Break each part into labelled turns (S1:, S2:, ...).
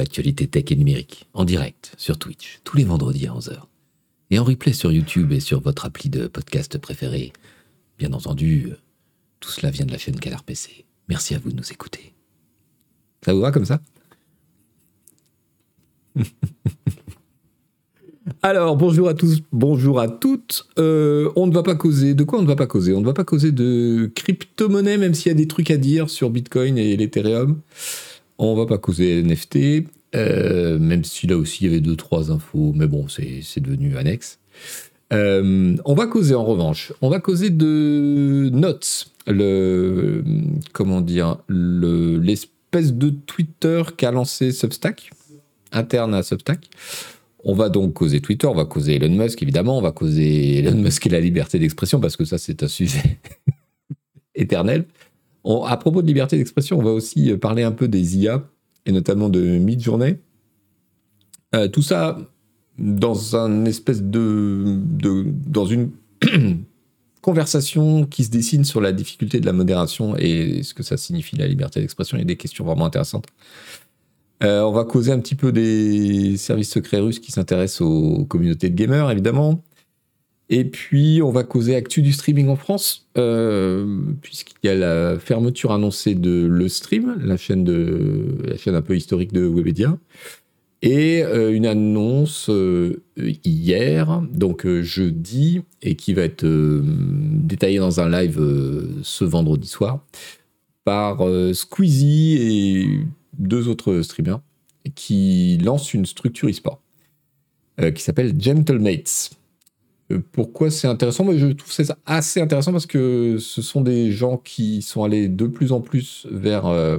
S1: l'actualité tech et numérique, en direct sur Twitch, tous les vendredis à 11h. Et en replay sur YouTube et sur votre appli de podcast préféré. Bien entendu, euh, tout cela vient de la chaîne Canard PC. Merci à vous de nous écouter. Ça vous va comme ça? Alors, bonjour à tous, bonjour à toutes. Euh, on ne va pas causer. De quoi on ne va pas causer? On ne va pas causer de crypto-monnaie, même s'il y a des trucs à dire sur Bitcoin et l'Ethereum. On va pas causer NFT, euh, même si là aussi il y avait deux trois infos, mais bon, c'est devenu annexe. Euh, on va causer en revanche, on va causer de Notes, le comment dire, l'espèce de Twitter qu'a lancé Substack, interne à Substack. On va donc causer Twitter, on va causer Elon Musk évidemment, on va causer Elon Musk et la liberté d'expression parce que ça c'est un sujet éternel. À propos de liberté d'expression, on va aussi parler un peu des IA et notamment de Midjourney. Euh, tout ça dans un espèce de, de dans une conversation qui se dessine sur la difficulté de la modération et ce que ça signifie la liberté d'expression. Il y a des questions vraiment intéressantes. Euh, on va causer un petit peu des services secrets russes qui s'intéressent aux communautés de gamers, évidemment. Et puis, on va causer actu du streaming en France, euh, puisqu'il y a la fermeture annoncée de Le Stream, la chaîne, de, la chaîne un peu historique de Webedia, et euh, une annonce hier, donc jeudi, et qui va être détaillée dans un live ce vendredi soir, par Squeezie et deux autres streamers qui lancent une structure e-sport euh, qui s'appelle Gentlemates. Euh, pourquoi c'est intéressant? Moi, je trouve ça assez intéressant parce que ce sont des gens qui sont allés de plus en plus vers euh,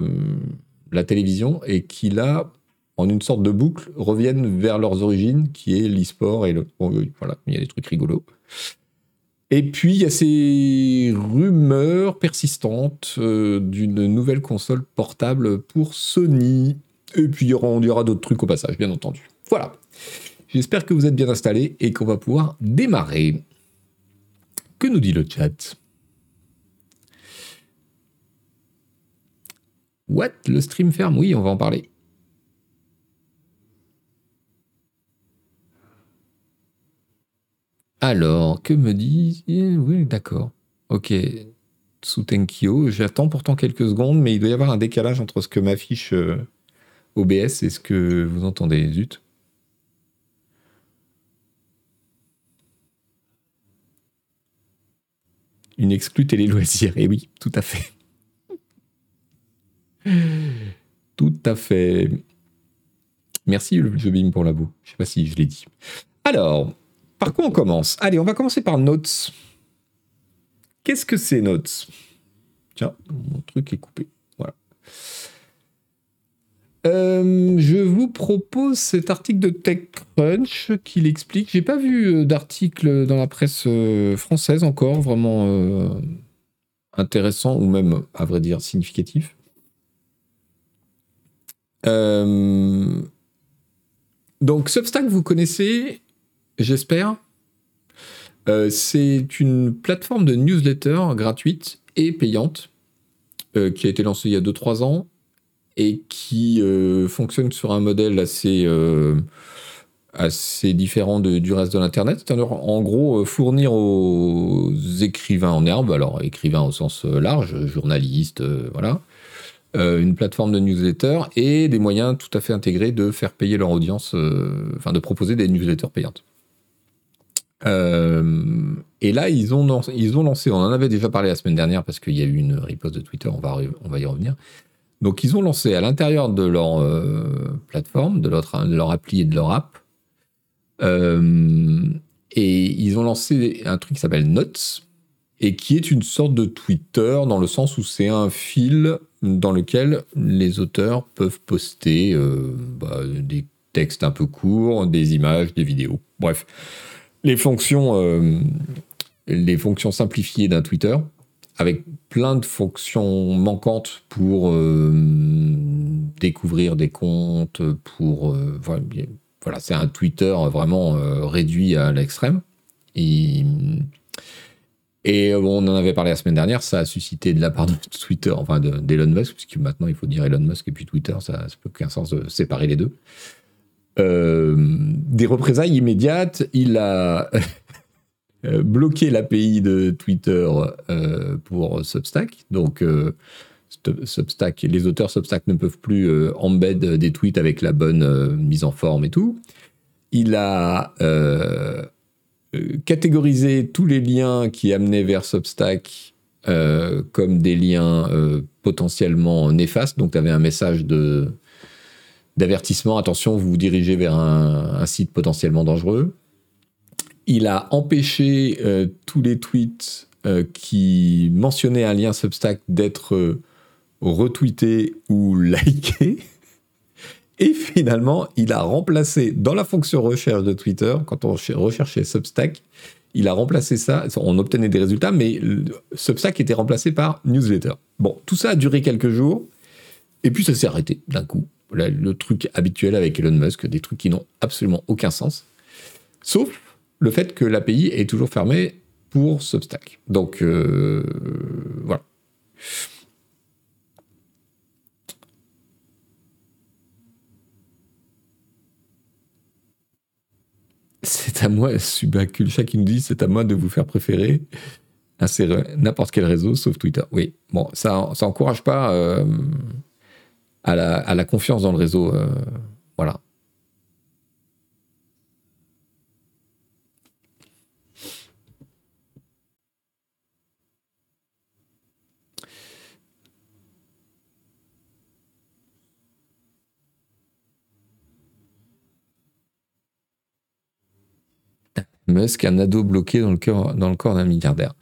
S1: la télévision et qui, là, en une sorte de boucle, reviennent vers leurs origines, qui est l'e-sport et le. voilà, il y a des trucs rigolos. Et puis, il y a ces rumeurs persistantes euh, d'une nouvelle console portable pour Sony. Et puis, il y aura, d'autres trucs au passage, bien entendu. Voilà. J'espère que vous êtes bien installés et qu'on va pouvoir démarrer. Que nous dit le chat? What? Le stream ferme? Oui, on va en parler. Alors, que me dit Oui, d'accord. Ok. Tenkyo, j'attends pourtant quelques secondes, mais il doit y avoir un décalage entre ce que m'affiche euh, OBS et ce que vous entendez. Zut. Une exclue télé loisirs. Et eh oui, tout à fait. tout à fait. Merci le jeu pour la boue. Je sais pas si je l'ai dit. Alors, par quoi on commence? Allez, on va commencer par Notes. Qu'est-ce que c'est Notes? Tiens, mon truc est coupé. Voilà. Euh, je vous propose cet article de TechCrunch qui l'explique. J'ai pas vu euh, d'article dans la presse euh, française encore vraiment intéressant ou même, à vrai dire, significatif. donc Substack, vous connaissez j'espère. C'est une plateforme de newsletter gratuite et payante qui a été lancée il y a 2-3 ans et qui euh, fonctionne sur un modèle assez, assez différent du reste de l'Internet. En gros, fournir aux écrivains en herbe, alors écrivains au sens large, journalistes, voilà, une plateforme de newsletter et des moyens tout à fait intégrés de faire payer leur audience, enfin de proposer des newsletters payantes. Euh, et là, ils ont, lancé, ils ont lancé, on en avait déjà parlé la semaine dernière parce qu'il y a eu une riposte de Twitter, on va, on va y revenir. Donc, ils ont lancé à l'intérieur de leur euh, plateforme, de leur, appli et de leur app, euh, et ils ont lancé un truc qui s'appelle Notes, et qui est une sorte de Twitter dans le sens où c'est un fil dans lequel les auteurs peuvent poster bah, des textes un peu courts, des images, des vidéos, bref les fonctions, euh, les fonctions simplifiées d'un Twitter, avec plein de fonctions manquantes pour euh, découvrir des comptes, pour euh, voilà, c'est un Twitter vraiment réduit à l'extrême. Et, Et on en avait parlé la semaine dernière, ça a suscité de la part de Twitter, enfin d'Elon Musk, puisque maintenant il faut dire Elon Musk et puis Twitter, ça n'a aucun sens de séparer les deux. des représailles immédiates, il a bloqué l'API de Twitter pour Substack. Donc, Substack, les auteurs Substack ne peuvent plus euh, embed des tweets avec la bonne euh, mise en forme et tout. Il a euh, catégorisé tous les liens qui amenaient vers Substack comme des liens potentiellement néfastes. Donc, tu avais un message de d'avertissement, attention, vous vous dirigez vers un, site potentiellement dangereux. Il a empêché tous les tweets qui mentionnaient un lien Substack d'être retweeté ou liké. Et finalement, il a remplacé dans la fonction recherche de Twitter, quand on recherchait Substack, il a remplacé ça, on obtenait des résultats, mais Substack était remplacé par newsletter. Bon, tout ça a duré quelques jours, et puis ça s'est arrêté d'un coup. Le, truc habituel avec Elon Musk, des trucs qui n'ont absolument aucun sens, sauf le fait que l'API est toujours fermée pour Substack. Donc euh, voilà. C'est à moi, Subaculcha qui nous dit c'est à moi de vous faire préférer n'importe quel réseau sauf Twitter. Oui, bon, ça, ça pas euh, à, la, confiance dans le réseau. Euh, voilà. Musk, un ado bloqué dans le, dans le corps d'un milliardaire.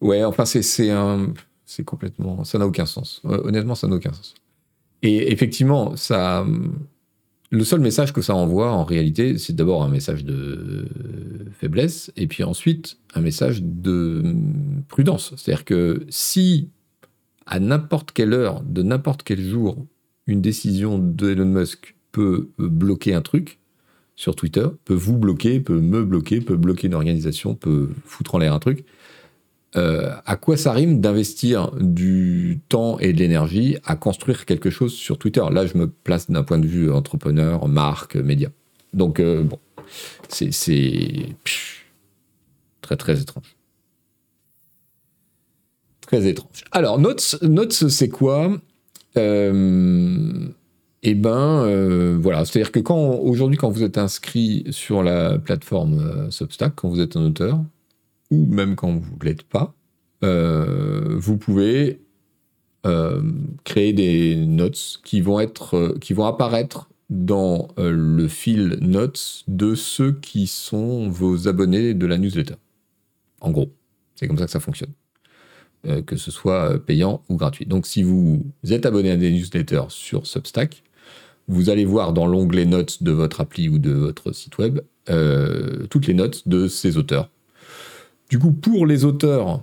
S1: Ouais, enfin, c'est un. C'est complètement. Ça n'a aucun sens. Honnêtement, ça n'a aucun sens. Et effectivement, ça. Le seul message que ça envoie, en réalité, c'est d'abord un message de faiblesse, et puis ensuite un message de prudence. C'est-à-dire que si, à n'importe quelle heure, de n'importe quel jour, une décision d'Elon Musk peut bloquer un truc, sur Twitter peut vous bloquer, peut me bloquer, peut bloquer une organisation, peut foutre en l'air un truc. Euh, à quoi ça rime d'investir du temps et de l'énergie à construire quelque chose sur Twitter? Là, je me place d'un point de vue entrepreneur, marque, média. Donc, euh, bon, c'est très, très étrange. Très étrange. Alors, Notes, Notes c'est quoi? Euh, eh ben euh, voilà, c'est-à-dire que quand aujourd'hui quand vous êtes inscrit sur la plateforme euh, Substack, quand vous êtes un auteur, ou même quand vous ne l'êtes pas, euh, vous pouvez créer des notes qui vont qui vont apparaître dans le fil notes de ceux qui sont vos abonnés de la newsletter. En gros, c'est comme ça que ça fonctionne. que ce soit payant ou gratuit. Donc si vous êtes abonné à des newsletters sur Substack, vous allez voir dans l'onglet notes de votre appli ou de votre site web euh, toutes les notes de ces auteurs. Du coup, pour les auteurs,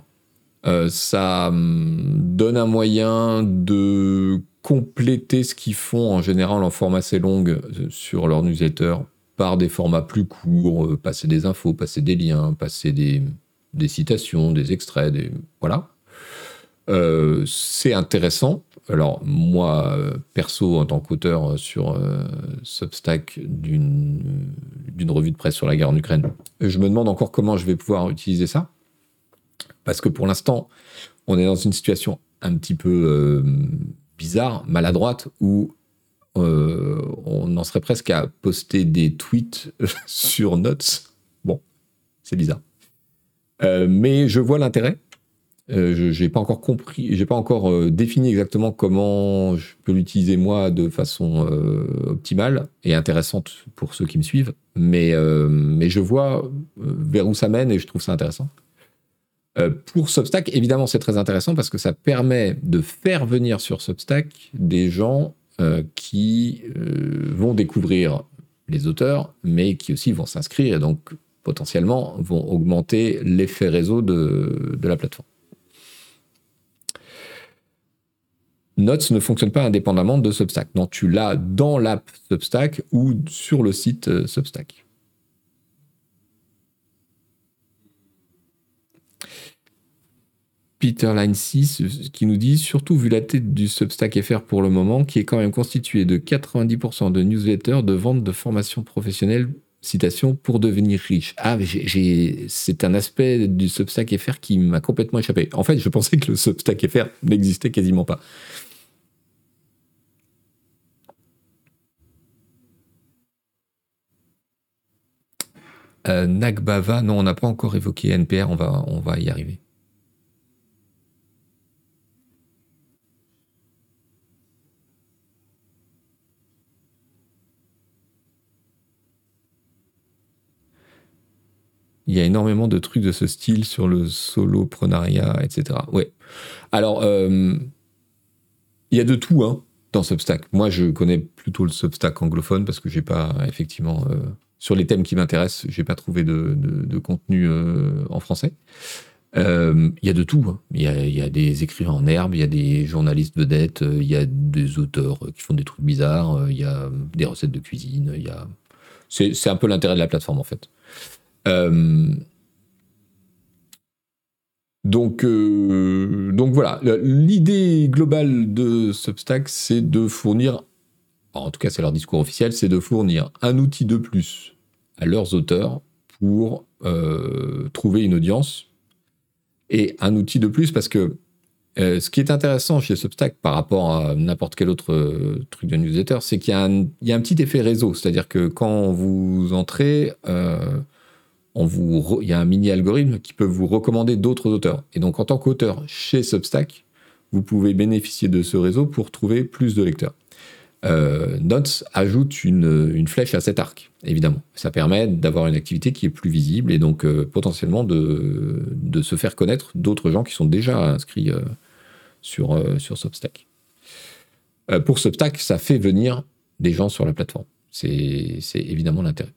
S1: euh, ça hum, donne un moyen de compléter ce qu'ils font en général en format assez long euh, sur leur newsletter par des formats plus courts, passer des infos, passer des liens, passer des, citations, des extraits, voilà. c'est intéressant alors moi, perso, en tant qu'auteur sur euh, Substack d'une revue de presse sur la guerre en Ukraine, je me demande encore comment je vais pouvoir utiliser ça. Parce que pour l'instant, on est dans une situation un petit peu euh, bizarre, maladroite, où euh, on en serait presque à poster des tweets sur Notes. Bon, c'est bizarre. mais je vois l'intérêt euh, je n'ai pas encore compris, j'ai pas encore euh, défini exactement comment je peux l'utiliser moi de façon euh, optimale et intéressante pour ceux qui me suivent, mais, je vois vers où ça mène et je trouve ça intéressant. pour Substack, évidemment, c'est très intéressant parce que ça permet de faire venir sur Substack des gens qui vont découvrir les auteurs, mais qui aussi vont s'inscrire et donc potentiellement vont augmenter l'effet réseau de la plateforme. Notes ne fonctionne pas indépendamment de Substack. Non, tu l'as dans l'app Substack ou sur le site euh, Substack. Peter Line 6 qui nous dit surtout vu la tête du Substack FR pour le moment, qui est quand même constitué de 90% de newsletters de vente de formation professionnelle, citation, pour devenir riche. Ah, c'est un aspect du Substack FR qui m'a complètement échappé. En fait, je pensais que le Substack FR n'existait quasiment pas. Euh, Nagbava, non, on n'a pas encore évoqué NPR, on va, on va y arriver. Il y a énormément de trucs de ce style sur le soloprenariat, etc. Ouais. Alors, euh, il y a de tout hein, dans Substack. Moi, je connais plutôt le Substack anglophone parce que j'ai pas effectivement euh, sur les thèmes qui m'intéressent, j'ai pas trouvé de, contenu euh, en français. Il y a de tout. Hein. Il y, a, des écrivains en herbe, il y a des journalistes vedettes, il y a des auteurs qui font des trucs bizarres, il y a des recettes de cuisine. Il y a... C'est un peu l'intérêt de la plateforme en fait. Euh, donc, euh, donc voilà, l'idée globale de Substack, c'est de fournir, en tout cas c'est leur discours officiel, c'est de fournir un outil de plus à leurs auteurs pour euh, trouver une audience et un outil de plus parce que ce qui est intéressant chez Substack par rapport à n'importe quel autre truc de newsletter, c'est qu'il y, y, a un petit effet réseau, c'est-à-dire que quand vous entrez, il y a un mini-algorithme qui peut vous recommander d'autres auteurs. Et donc, en tant qu'auteur chez Substack, vous pouvez bénéficier de ce réseau pour trouver plus de lecteurs. Euh, Notes ajoute une, flèche à cet arc, évidemment. Ça permet d'avoir une activité qui est plus visible et donc euh, potentiellement de, se faire connaître d'autres gens qui sont déjà inscrits euh, sur Substack. pour Substack, ça fait venir des gens sur la plateforme. C'est évidemment l'intérêt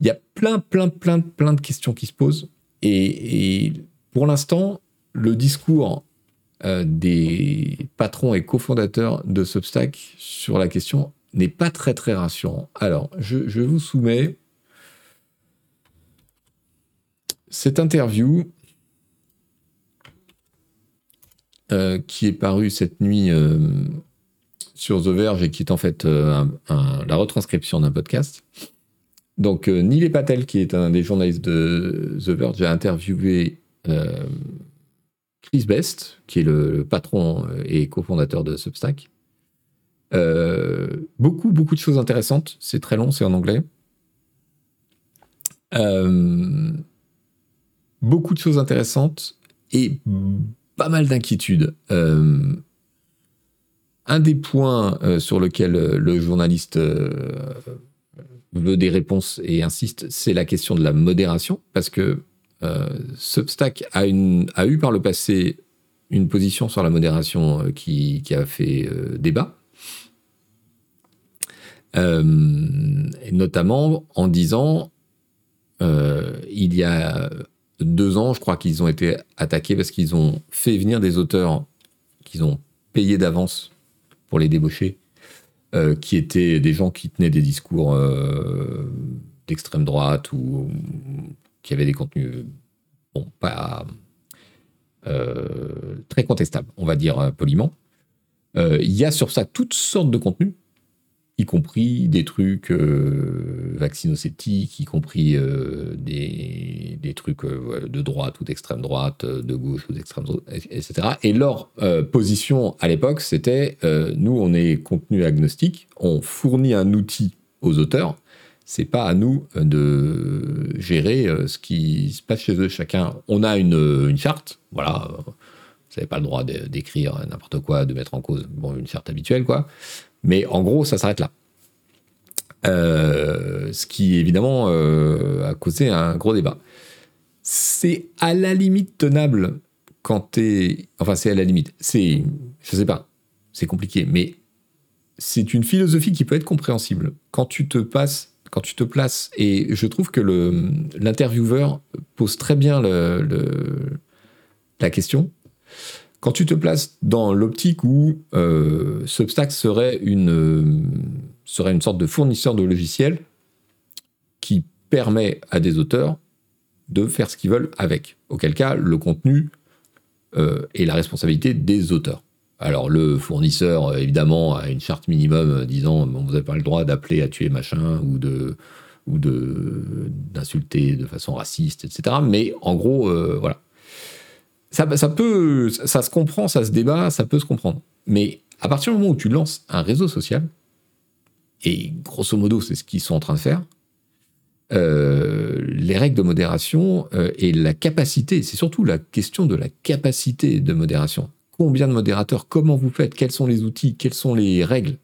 S1: il y a plein, plein, plein, plein de questions qui se posent. Et, pour l'instant, le discours euh, des patrons et cofondateurs de Substack sur la question n'est pas très, très rassurant. Alors, je, vous soumets cette interview euh, qui est parue cette nuit euh, sur The Verge et qui est en fait la retranscription d'un podcast. Donc, euh, Neil Patel, qui est un des journalistes de The Verge, a interviewé euh, Chris Best, qui est le, patron euh, et cofondateur de Substack. beaucoup, beaucoup de choses intéressantes. C'est très long, c'est en anglais. beaucoup de choses intéressantes et pas mal d'inquiétudes. un des points sur lequel le journaliste veut des réponses et insiste, c'est la question de la modération, parce que euh, Substack a, eu par le passé une position sur la modération euh, qui, a fait euh, débat, notamment en disant, il y a deux ans, je crois qu'ils ont été attaqués parce qu'ils ont fait venir des auteurs qu'ils ont payé d'avance pour les débaucher euh, qui étaient des gens qui tenaient des discours euh, d'extrême droite ou, qui avaient des contenus bon, pas euh, très contestables, on va dire poliment. Il y a sur ça toutes sortes de contenus y compris des trucs euh, y compris euh, des, des, trucs euh, de droite ou d'extrême droite, de gauche ou d'extrême droite, etc. Et leur position à l'époque, c'était nous, on est contenu agnostique, on fournit un outil aux auteurs, c'est pas à nous de gérer ce qui se passe chez eux. Chacun, on a une, une charte, voilà. Vous n'avez pas le droit d'écrire n'importe quoi, de mettre en cause bon, une charte habituelle, quoi. Mais en gros, ça s'arrête là. Euh, ce qui évidemment euh, a causé un gros débat. C'est à la limite tenable quand t'es. Enfin, c'est à la limite. C'est. Je sais pas. C'est compliqué. Mais c'est une philosophie qui peut être compréhensible. Quand tu te passes. Quand tu te places. Et je trouve que l'intervieweur pose très bien la question. Quand tu te places dans l'optique où euh, Substack serait une, euh, serait une sorte de fournisseur de logiciels qui permet à des auteurs de faire ce qu'ils veulent avec. Auquel cas, le contenu est la responsabilité des auteurs. Alors le fournisseur, évidemment, a une charte minimum disant bon, vous n'avez pas le droit d'appeler à tuer machin ou de ou de d'insulter de façon raciste, etc. Mais en gros, voilà. Ça, ça, peut, ça se comprend, ça se débat, ça peut se comprendre. Mais à partir du moment où tu lances un réseau social, et grosso modo c'est ce qu'ils sont en train de faire, euh, les règles de modération euh, et la capacité, c'est surtout la question de la capacité de modération. Combien de modérateurs, comment vous faites, quels sont les outils, quelles sont les règles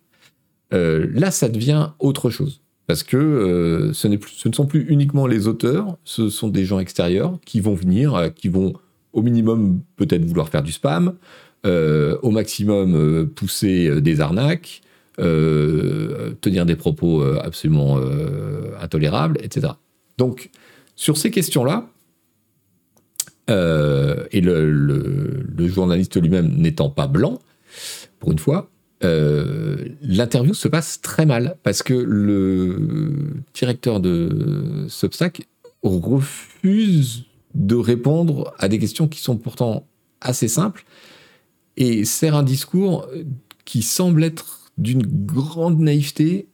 S1: euh, Là, ça devient autre chose. Parce que ce ne sont plus uniquement les auteurs, ce sont des gens extérieurs qui vont venir, qui vont au minimum peut-être vouloir faire du spam, au maximum pousser des arnaques, euh, tenir des propos euh, absolument euh, intolérables, etc. Donc, sur ces questions-là, et le, journaliste lui-même n'étant pas blanc, pour une fois, l'interview se passe très mal parce que le directeur de Substack refuse de répondre à des questions qui sont pourtant assez simples et sert un discours qui semble être d'une grande naïveté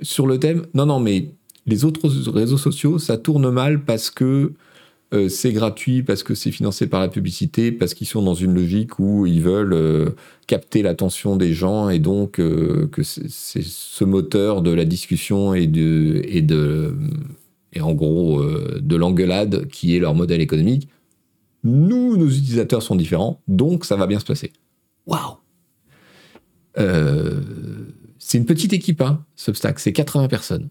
S1: sur le thème. Non, non, mais les autres réseaux sociaux, ça tourne mal parce que euh, c'est gratuit, parce que c'est financé par la publicité, parce qu'ils sont dans une logique où ils veulent euh, capter l'attention des gens et donc euh, que c'est ce moteur de la discussion et de et de et en gros de l'engueulade qui est leur modèle économique. Nous, nos utilisateurs sont différents, donc ça va bien se passer. Waouh euh, c'est une petite équipe, hein, Substack, c'est 80 personnes.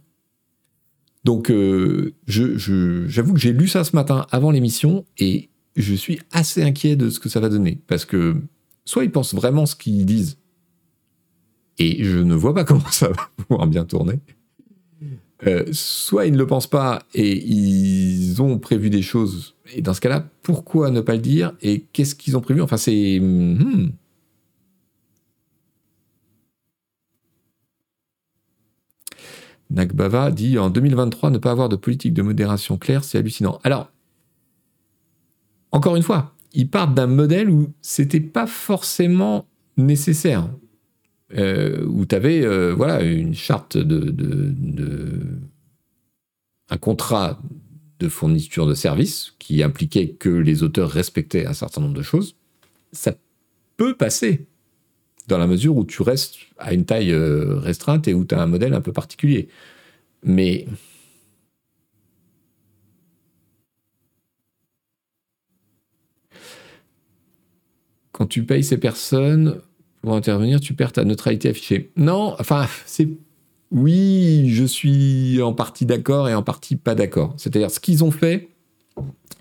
S1: Donc, euh, j'avoue que j'ai lu ça ce matin avant l'émission et je suis assez inquiet de ce que ça va donner. Parce que soit ils pensent vraiment ce qu'ils disent, et je ne vois pas comment ça va pouvoir bien tourner. Euh, soit ils ne le pensent pas et ils ont prévu des choses. Et dans ce cas-là, pourquoi ne pas le dire Et qu'est-ce qu'ils ont prévu? Enfin, c'est. Hmm, Nagbava dit en 2023 ne pas avoir de politique de modération claire, c'est hallucinant. Alors, encore une fois, ils partent d'un modèle où c'était pas forcément nécessaire, euh, où tu avais euh, voilà une charte de, un contrat de fourniture de services qui impliquait que les auteurs respectaient un certain nombre de choses. Ça peut passer dans la mesure où tu restes à une taille euh, restreinte et où tu as un modèle un peu particulier. Mais quand tu payes ces personnes pour intervenir, tu perds ta neutralité affichée. Non, enfin, c'est oui, je suis en partie d'accord et en partie pas d'accord. C'est-à-dire, ce qu'ils ont fait,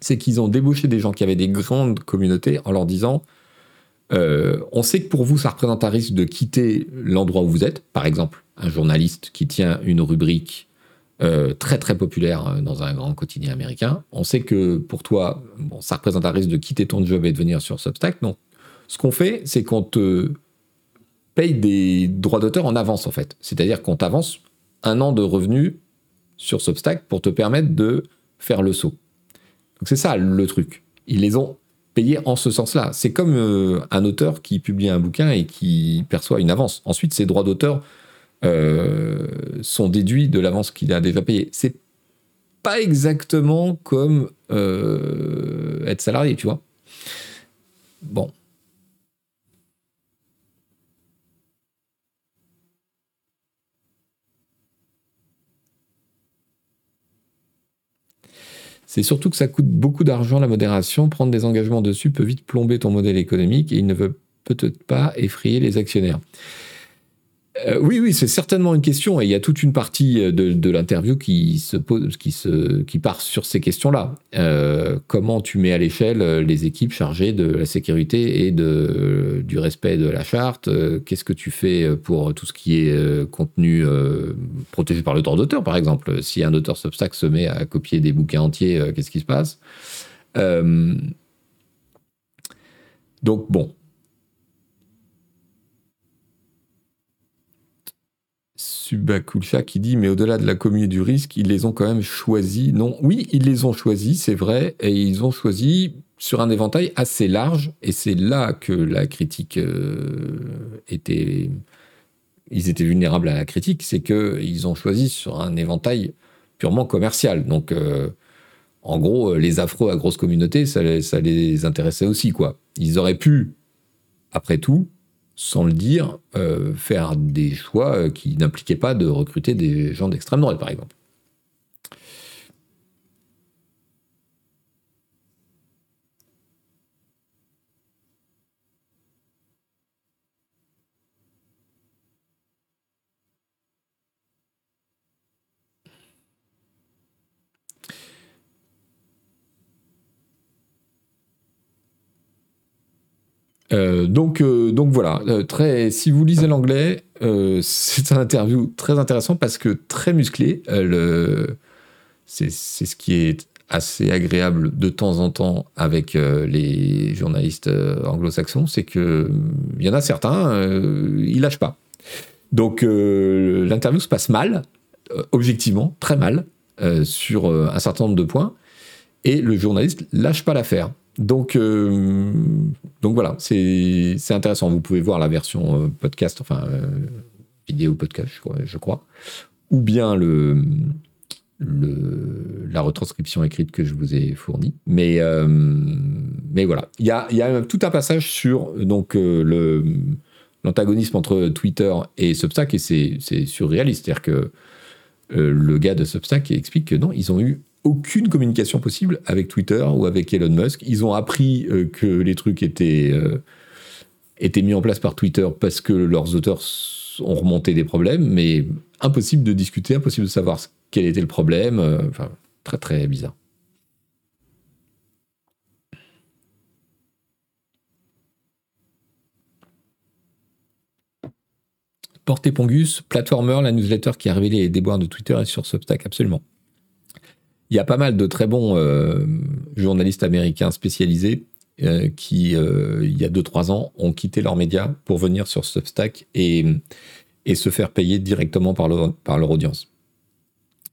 S1: c'est qu'ils ont débauché des gens qui avaient des grandes communautés en leur disant euh, on sait que pour vous, ça représente un risque de quitter l'endroit où vous êtes. Par exemple, un journaliste qui tient une rubrique euh, très très populaire euh, dans un grand quotidien américain. On sait que pour toi, bon, ça représente un risque de quitter ton job et de venir sur Substack. Donc, ce qu'on fait, c'est qu'on te paye des droits d'auteur en avance, en fait. C'est-à-dire qu'on t'avance un an de revenus sur Substack pour te permettre de faire le saut. C'est ça le truc. Ils les ont payés en ce sens-là. C'est comme euh, un auteur qui publie un bouquin et qui perçoit une avance. Ensuite, ses droits d'auteur euh, sont déduits de l'avance qu'il a déjà payée. C'est pas exactement comme euh, être salarié, tu vois. Bon. C'est surtout que ça coûte beaucoup d'argent la modération. Prendre des engagements dessus peut vite plomber ton modèle économique et il ne veut peut-être pas effrayer les actionnaires. Euh, oui, oui, c'est certainement une question et il y a toute une partie euh, de, l'interview qui se pose, qui se, qui part sur ces questions-là. Euh, comment tu mets à l'échelle les équipes chargées de la sécurité et de, du respect de la charte Qu'est-ce que tu fais pour tout ce qui est contenu protégé par le droit d'auteur, par exemple? Si un auteur Substack se met à copier des bouquins entiers, qu'est-ce qui se passe? Donc bon, Subakulcha qui dit mais au-delà de la commune du risque, ils les ont quand même choisis. Non, oui, ils les ont choisis, c'est vrai, et ils ont choisi sur un éventail assez large, et c'est là que la critique était... Ils étaient vulnérables à la critique, c'est qu'ils ont choisi sur un éventail purement commercial. Donc, en gros, les affreux à grosse communauté, ça les intéressait aussi, quoi. Ils auraient pu, après tout, sans le dire, euh, faire des choix euh, qui n'impliquaient pas de recruter des gens d'extrême droite, par exemple. Euh, donc, euh, donc voilà, euh, si vous lisez l'anglais, c'est un interview très intéressant parce que très musclé. c'est ce qui est assez agréable de temps en temps avec les journalistes anglo-saxons, c'est que il y en a certains, ils lâchent pas. Donc l'interview se passe mal, objectivement, très mal, sur un certain nombre de points, et le journaliste lâche pas l'affaire. Donc, euh, donc voilà, c'est intéressant. Vous pouvez voir la version euh, podcast, enfin euh, vidéo podcast, je crois, ou bien le, la retranscription écrite que je vous ai fournie. Mais, mais voilà, il y a, y a, tout un passage sur donc le l'antagonisme entre Twitter et Substack et c'est surréaliste, c'est-à-dire que le gars de Substack explique que non, ils ont eu aucune communication possible avec Twitter ou avec Elon Musk. Ils ont appris euh, que les trucs étaient, euh, étaient mis en place par Twitter parce que leurs auteurs ont remonté des problèmes, mais impossible de discuter, impossible de savoir quel était le problème. Euh, enfin, très très bizarre. Porté Pongus, Platformer, la newsletter qui a révélé les déboires de Twitter est sur Substack, absolument. Il y a pas mal de très bons euh, journalistes américains spécialisés euh, qui, euh, il y a 2-3 ans, ont quitté leurs médias pour venir sur Substack et, et se faire payer directement par leur, par leur audience.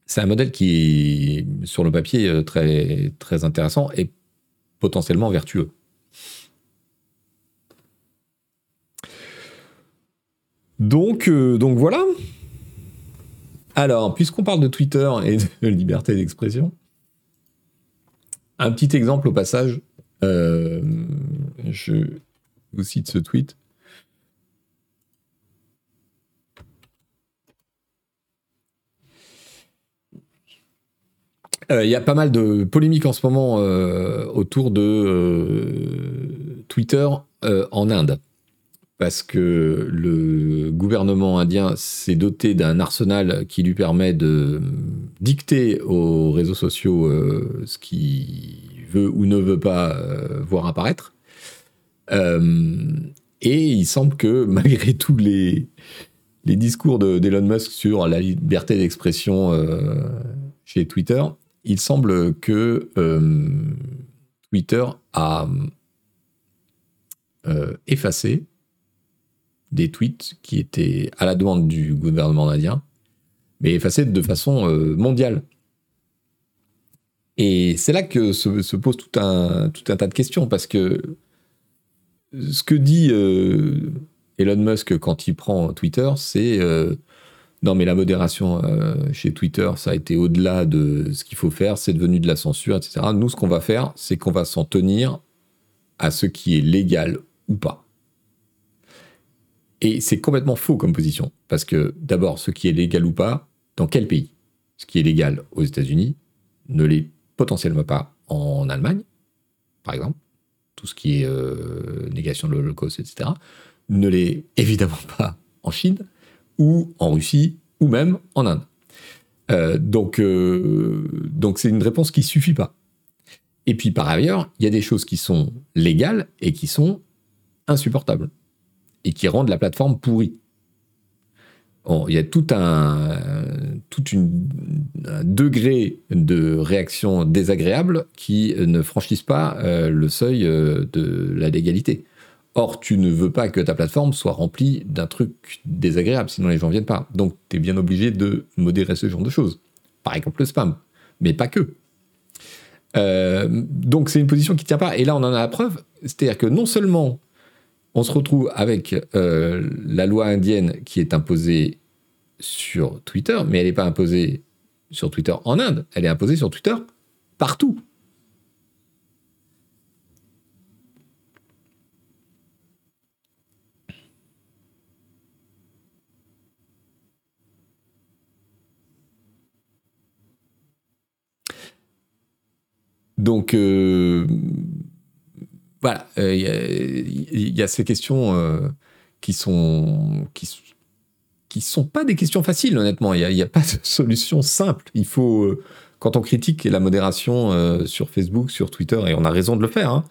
S1: C'est un modèle qui est, sur le papier, très, très intéressant et potentiellement vertueux. Donc, donc voilà. Alors, puisqu'on parle de Twitter et de liberté d'expression, un petit exemple au passage. Euh, je vous cite ce tweet. Euh, il y a pas mal de polémiques en ce moment euh, autour de Twitter en Inde parce que le gouvernement indien s'est doté d'un arsenal qui lui permet de dicter aux réseaux sociaux euh, ce qu'il veut ou ne veut pas euh, voir apparaître. Euh, et il semble que malgré tous les, les discours d'Elon Musk sur la liberté d'expression chez Twitter, il semble que Twitter a effacé des tweets qui étaient à la demande du gouvernement indien, mais effacés de façon euh, mondiale. Et c'est là que se, pose tout un, tas de questions, parce que ce que dit euh, Elon Musk quand il prend Twitter, c'est euh, non mais la modération chez Twitter, ça a été au-delà de ce qu'il faut faire, c'est devenu de la censure, etc. Nous, ce qu'on va faire, c'est qu'on va s'en tenir à ce qui est légal ou pas. Et c'est complètement faux comme position. Parce que d'abord, ce qui est légal ou pas, dans quel pays? Ce qui est légal aux États-Unis ne l'est potentiellement pas en Allemagne, par exemple. Tout ce qui est euh, négation de l'Holocauste, etc. Ne l'est évidemment pas en Chine, ou en Russie, ou même en Inde. Euh, donc, euh, donc c'est une réponse qui suffit pas. Et puis par ailleurs, il y a des choses qui sont légales et qui sont insupportables et qui rendent la plateforme pourrie. il y a tout un, tout une, degré de réaction désagréable qui ne franchissent pas euh, le seuil euh, de la légalité. Or, tu ne veux pas que ta plateforme soit remplie d'un truc désagréable, sinon les gens viennent pas. Donc, tu es bien obligé de modérer ce genre de choses. Par exemple, le spam, mais pas que. donc c'est une position qui ne tient pas. Et là, on en a la preuve. C'est-à-dire que non seulement on se retrouve avec la loi indienne qui est imposée sur Twitter, mais elle n'est pas imposée sur Twitter en Inde, elle est imposée sur Twitter partout. Donc, euh, voilà, il euh, y, a ces questions euh, qui sont qui, sont pas des questions faciles, honnêtement. Il n'y a, pas de solution simple. Il faut, quand on critique la modération sur Facebook, sur Twitter, et on a raison de le faire, hein,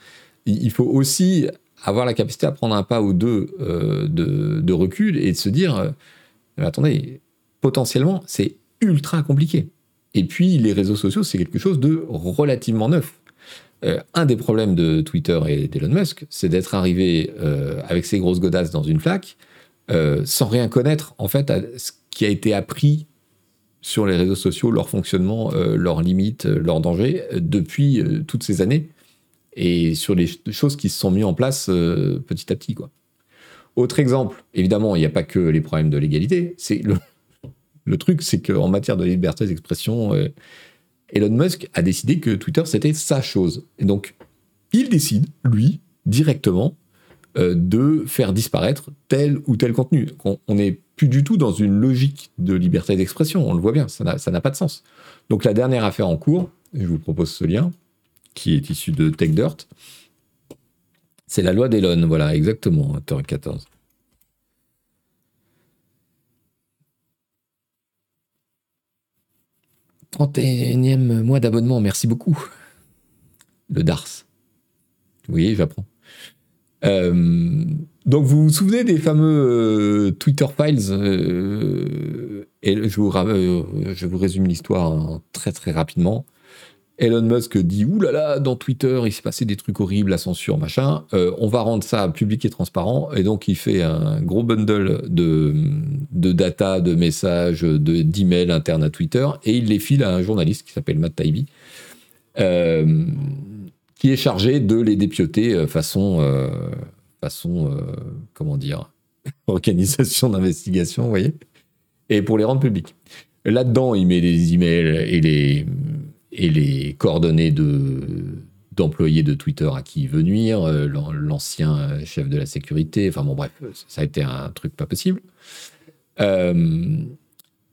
S1: il faut aussi avoir la capacité à prendre un pas ou deux de, de, recul et de se dire, attendez, potentiellement, c'est ultra compliqué. Et puis, les réseaux sociaux, c'est quelque chose de relativement neuf. Euh, un des problèmes de Twitter et d'Elon Musk, c'est d'être arrivé euh, avec ses grosses godasses dans une flaque, euh, sans rien connaître, en fait, à ce qui a été appris sur les réseaux sociaux, leur fonctionnement, leurs limites, leurs dangers, depuis toutes ces années, et sur les choses qui se sont mises en place petit à petit. Quoi. Autre exemple, évidemment, il n'y a pas que les problèmes de l'égalité, c'est le, le truc, c'est qu'en matière de liberté d'expression, Elon Musk a décidé que Twitter, c'était sa chose. Et donc, il décide, lui, directement, euh, de faire disparaître tel ou tel contenu. On n'est plus du tout dans une logique de liberté d'expression, on le voit bien, ça n'a pas de sens. Donc la dernière affaire en cours, je vous propose ce lien, qui est issu de TechDirt, c'est la loi d'Elon, voilà, exactement, 14 31e mois d'abonnement, merci beaucoup. Le DARS. Oui, j'apprends. Euh, donc vous vous souvenez des fameux euh, Twitter Files euh, Et je vous, je vous résume l'histoire très très rapidement. Elon Musk dit là, dans Twitter, il s'est passé des trucs horribles, la censure, machin. Euh, on va rendre ça public et transparent. Et donc, il fait un gros bundle de, de data, de messages, d'emails internes à Twitter. Et il les file à un journaliste qui s'appelle Matt Taibbi, euh, qui est chargé de les dépioter euh, façon. façon comment dire Organisation d'investigation, vous voyez Et pour les rendre publics. Là-dedans, il met les emails et les et les coordonnées de d'employés de Twitter à qui il veut nuire, euh, l'ancien chef de la sécurité, enfin bon bref, ça a été un truc pas possible. Euh,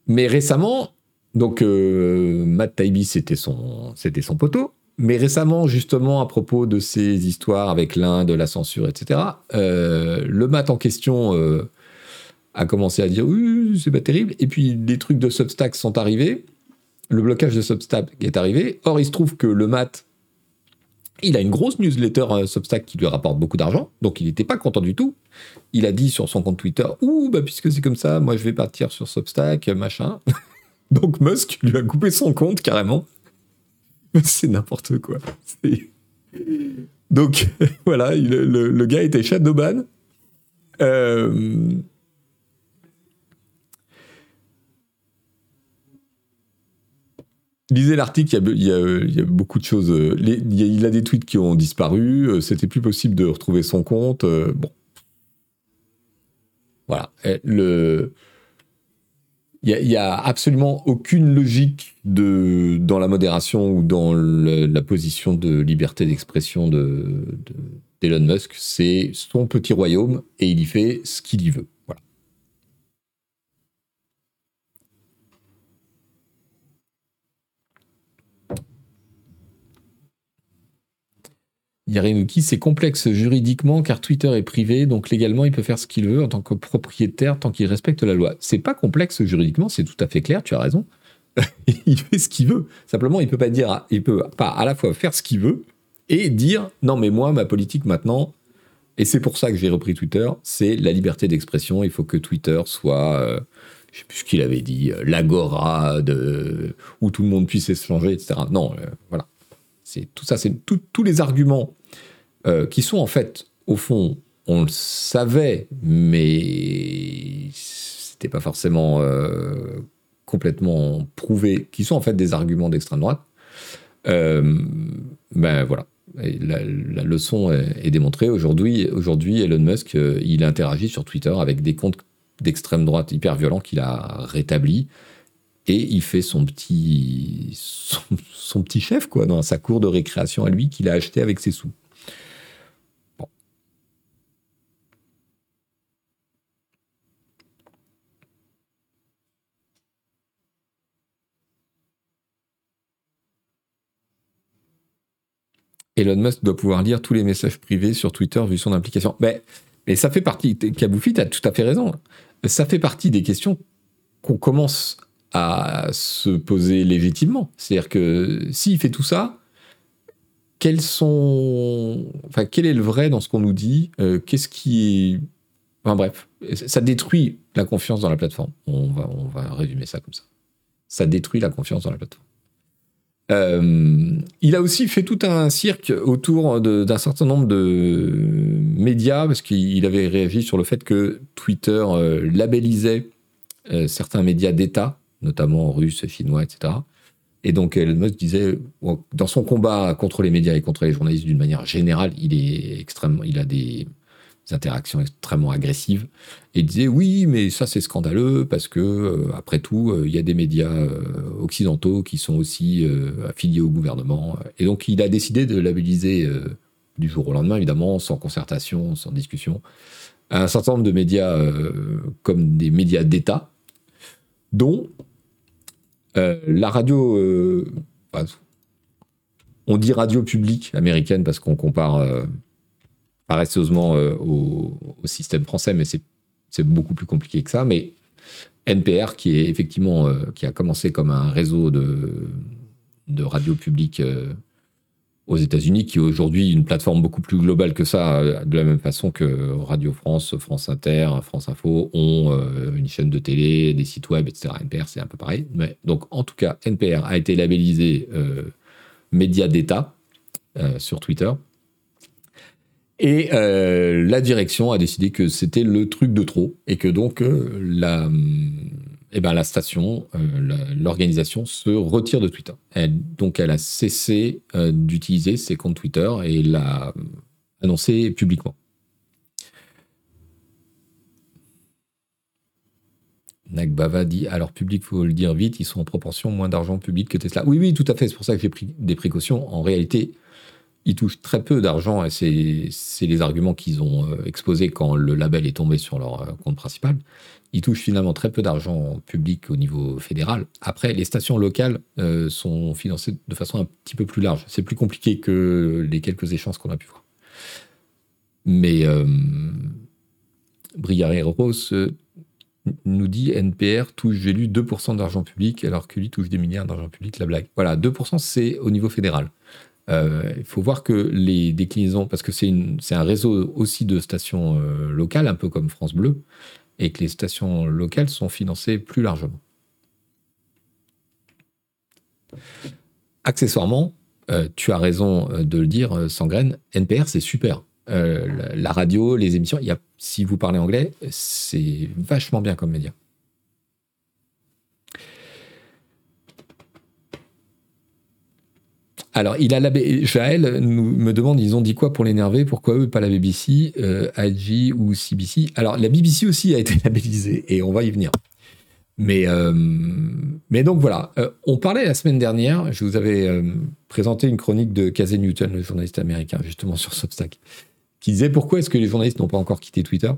S1: mais récemment, donc euh, Matt Taibbi c'était son, c'était son poteau, mais récemment justement à propos de ces histoires avec l'Inde, la censure, etc., le Matt en question a commencé à dire oui c'est pas terrible, et puis les trucs de Substack sont arrivés, le blocage de Substack est arrivé. Or, il se trouve que le mat, il a une grosse newsletter euh, Substack qui lui rapporte beaucoup d'argent, donc il n'était pas content du tout. Il a dit sur son compte Twitter Ouh, bah, puisque c'est comme ça, moi je vais partir sur Substack, machin. donc Musk lui a coupé son compte carrément. c'est n'importe quoi. Donc voilà, le, gars était shadowban. Euh, Lisez l'article, il, y, a, beaucoup de choses. Euh, il, a des tweets qui ont disparu, euh, c'était plus possible de retrouver son compte. Euh, bon. Voilà. Il n'y a, absolument aucune logique dans la modération ou dans la position de liberté d'expression d'Elon de, Musk. C'est son petit royaume et il y fait ce qu'il y veut. Yarinuki, c'est complexe juridiquement car Twitter est privé, donc légalement il peut faire ce qu'il veut en tant que propriétaire tant qu'il respecte la loi. C'est pas complexe juridiquement, c'est tout à fait clair, tu as raison. il fait ce qu'il veut. Simplement, il peut pas dire, il peut pas à la fois faire ce qu'il veut et dire non mais moi ma politique maintenant, et c'est pour ça que j'ai repris Twitter, c'est la liberté d'expression. Il faut que Twitter soit, euh, je sais plus ce qu'il avait dit, euh, l'agora où tout le monde puisse échanger, etc. Non, euh, voilà. C'est tout ça, c'est tous les arguments euh, qui sont en fait, au fond, on le savait, mais c'était pas forcément euh, complètement prouvé, qui sont en fait des arguments d'extrême droite. ben voilà. la, leçon est, démontrée. Aujourd'hui, aujourd'hui, Elon Musk, il interagit sur Twitter avec des comptes d'extrême droite hyper violents qu'il a rétablis et il fait son petit, son, petit chef, quoi, dans sa cour de récréation à lui qu'il a acheté avec ses sous. Elon Musk doit pouvoir lire tous les messages privés sur Twitter vu son implication. Mais, mais ça fait partie, Kaboufi, tu as tout à fait raison. Ça fait partie des questions qu'on commence à se poser légitimement. C'est-à-dire que s'il fait tout ça, quels sont, enfin, quel est le vrai dans ce qu'on nous dit euh, Qu'est-ce qui est, enfin bref, ça détruit la confiance dans la plateforme. On va, résumer ça comme ça. Ça détruit la confiance dans la plateforme. Euh, il a aussi fait tout un cirque autour d'un certain nombre de médias, parce qu'il avait réagi sur le fait que Twitter euh, labellisait certains médias d'État notamment russes, chinois, etc. Et donc Elon Musk disait, dans son combat contre les médias et contre les journalistes d'une manière générale, il est extrêmement, il a des interactions extrêmement agressives. Et il disait oui, mais ça c'est scandaleux parce que euh, après tout, euh, il y a des médias euh, occidentaux qui sont aussi affiliés au gouvernement. Et donc il a décidé de labelliser du jour au lendemain, évidemment, sans concertation, sans discussion, un certain nombre de médias comme des médias d'État, dont euh, la radio, euh, on dit radio publique américaine parce qu'on compare euh, paresseusement au, système français, mais c'est beaucoup plus compliqué que ça. Mais NPR, qui est effectivement, qui a commencé comme un réseau de radio publique aux États-Unis, qui est aujourd'hui une plateforme beaucoup plus globale que ça, euh, de la même façon que Radio France, France Inter, France Info ont euh, une chaîne de télé, des sites web, etc. NPR, c'est un peu pareil. Mais, donc, en tout cas, NPR a été labellisé euh, média d'État sur Twitter. Et la direction a décidé que c'était le truc de trop et que donc la eh ben, la station, euh, l'organisation se retire de Twitter. donc elle a cessé euh, d'utiliser ses comptes Twitter et l'a annoncé publiquement. Nagbava dit alors public, faut le dire vite, ils sont en proportion moins d'argent public que Tesla. Oui, oui, tout à fait. C'est pour ça que j'ai pris des précautions. En réalité, ils touchent très peu d'argent et c'est les arguments qu'ils ont euh, exposés quand le label est tombé sur leur compte principal ils touchent finalement très peu d'argent public au niveau fédéral. Après, les stations locales euh, sont financées de façon un petit peu plus large. C'est plus compliqué que les quelques échanges qu'on a pu voir. Mais euh, Rose euh, nous dit NPR touche, j'ai lu, 2% d'argent public, alors que lui touche des milliards d'argent public, la blague. Voilà, 2% c'est au niveau fédéral. Euh, il faut voir que les déclinaisons, parce que c'est un réseau aussi de stations locales, un peu comme France Bleu, et que les stations locales sont financées plus largement. Accessoirement, euh, tu as raison euh, de le dire, euh, Sangraine, NPR, c'est super. la, radio, les émissions, si vous parlez anglais, c'est vachement bien comme média. Alors, il a la Jaël nous, me demande, ils ont dit quoi pour l'énerver? Pourquoi eux, pas la BBC, euh, ou CBC Alors, la BBC aussi a été labellisée, et on va y venir. Mais, euh, donc voilà, euh, on parlait la semaine dernière, je vous avais euh, présenté une chronique de Casey Newton, le journaliste américain, justement sur Substack, qui disait pourquoi est-ce que les journalistes n'ont pas encore quitté Twitter?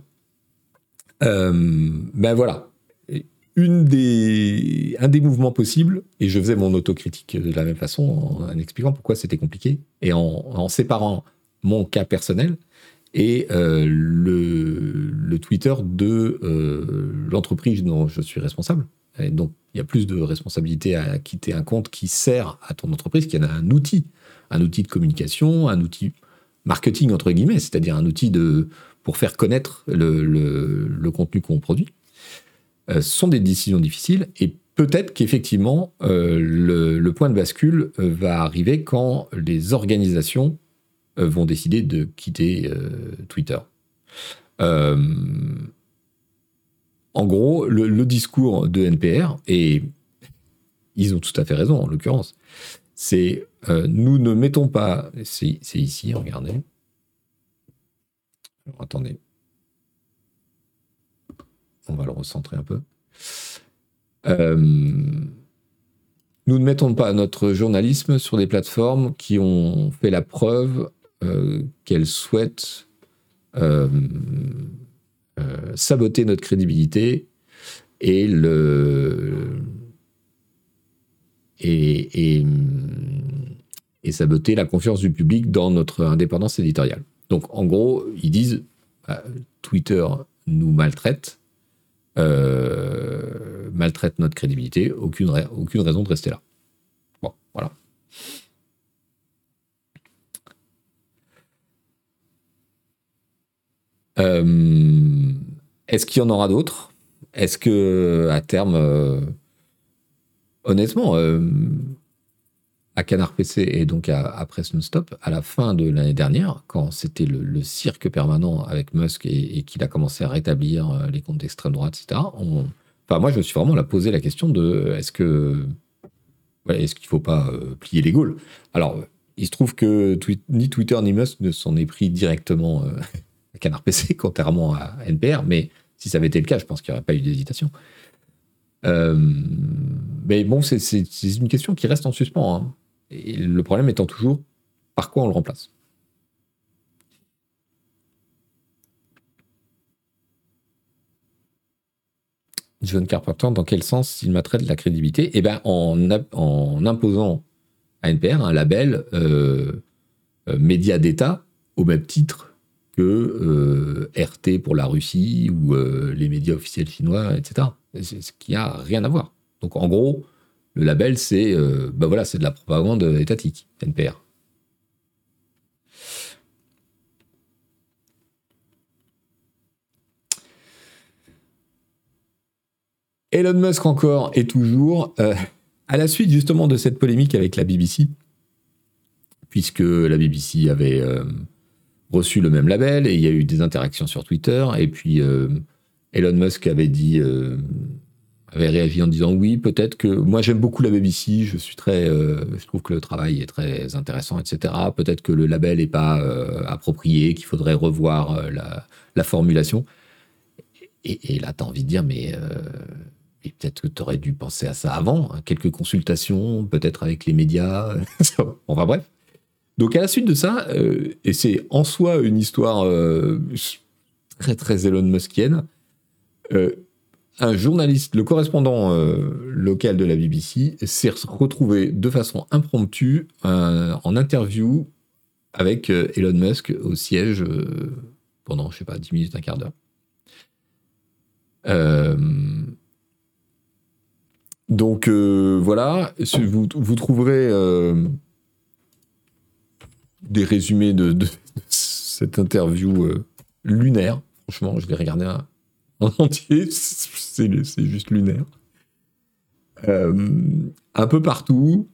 S1: Ben voilà, un des mouvements possibles, et je faisais mon autocritique de la même façon en, expliquant pourquoi c'était compliqué, et en, séparant mon cas personnel et euh, le, Twitter de euh, l'entreprise dont je suis responsable. Et donc, il y a plus de responsabilité à quitter un compte qui sert à ton entreprise, qui en a un outil, un outil de communication, un outil marketing, entre guillemets, c'est-à-dire un outil de, pour faire connaître le, le contenu qu'on produit. Euh, sont des décisions difficiles et peut-être qu'effectivement, euh, le, point de bascule euh, va arriver quand les organisations vont décider de quitter Twitter. en gros, le, discours de NPR, et ils ont tout à fait raison en l'occurrence, C'est nous ne mettons pas. C'est ici, regardez. attendez. On va le recentrer un peu. nous ne mettons pas notre journalisme sur des plateformes qui ont fait la preuve qu'elles souhaitent saboter notre crédibilité et le et, et, saboter la confiance du public dans notre indépendance éditoriale. Donc en gros, ils disent bah, Twitter nous maltraite, euh, maltraite notre crédibilité, aucune, raison de rester là. Bon, voilà. Euh, est-ce qu'il y en aura d'autres? Est-ce que à terme euh, honnêtement, à Canard PC et donc à, à Press Stop, à la fin de l'année dernière, quand c'était le, cirque permanent avec Musk et, qu'il a commencé à rétablir euh, les comptes d'extrême droite, etc., enfin, moi, je me suis vraiment posé la question de est-ce qu'il ne faut pas euh, plier les Gaules? Alors, il se trouve que ni Twitter ni Musk ne s'en est pris directement à Canard PC, contrairement à NPR, mais si ça avait été le cas, je pense qu'il n'y aurait pas eu d'hésitation. Euh, mais bon, c'est une question qui reste en suspens. Hein. Et le problème étant toujours par quoi on le remplace? John Carpenter, dans quel sens il traité de la crédibilité? Eh bien, en, imposant à NPR un label euh, euh, média d'État au même titre que RT pour la Russie ou les médias officiels chinois, etc. Ce qui n'a rien à voir. Donc en gros, le label, c'est euh, bah voilà, c'est de la propagande étatique, NPR. Elon Musk encore et toujours, euh, à la suite justement de cette polémique avec la BBC, puisque la BBC avait euh, reçu le même label et il y a eu des interactions sur Twitter, et puis Elon Musk avait dit avait réagi en disant oui, peut-être que moi j'aime beaucoup la BBC, je suis très, euh, je trouve que le travail est très intéressant, etc. Peut-être que le label n'est pas euh, approprié, qu'il faudrait revoir euh, la, formulation. Et, là, tu as envie de dire, mais peut-être que tu aurais dû penser à ça avant, hein, quelques consultations, peut-être avec les médias. enfin bref. Donc à la suite de ça, et c'est en soi une histoire très très Elon Muskienne, un journaliste, le correspondant euh, local de la BBC, s'est retrouvé de façon impromptue euh, en interview avec euh, Elon Musk au siège pendant, je sais pas, 10 minutes, un quart d'heure. donc voilà, vous, vous trouverez des résumés de, cette interview lunaire. Franchement, je l'ai regardé en entier, c'est juste lunaire. Euh, un peu partout.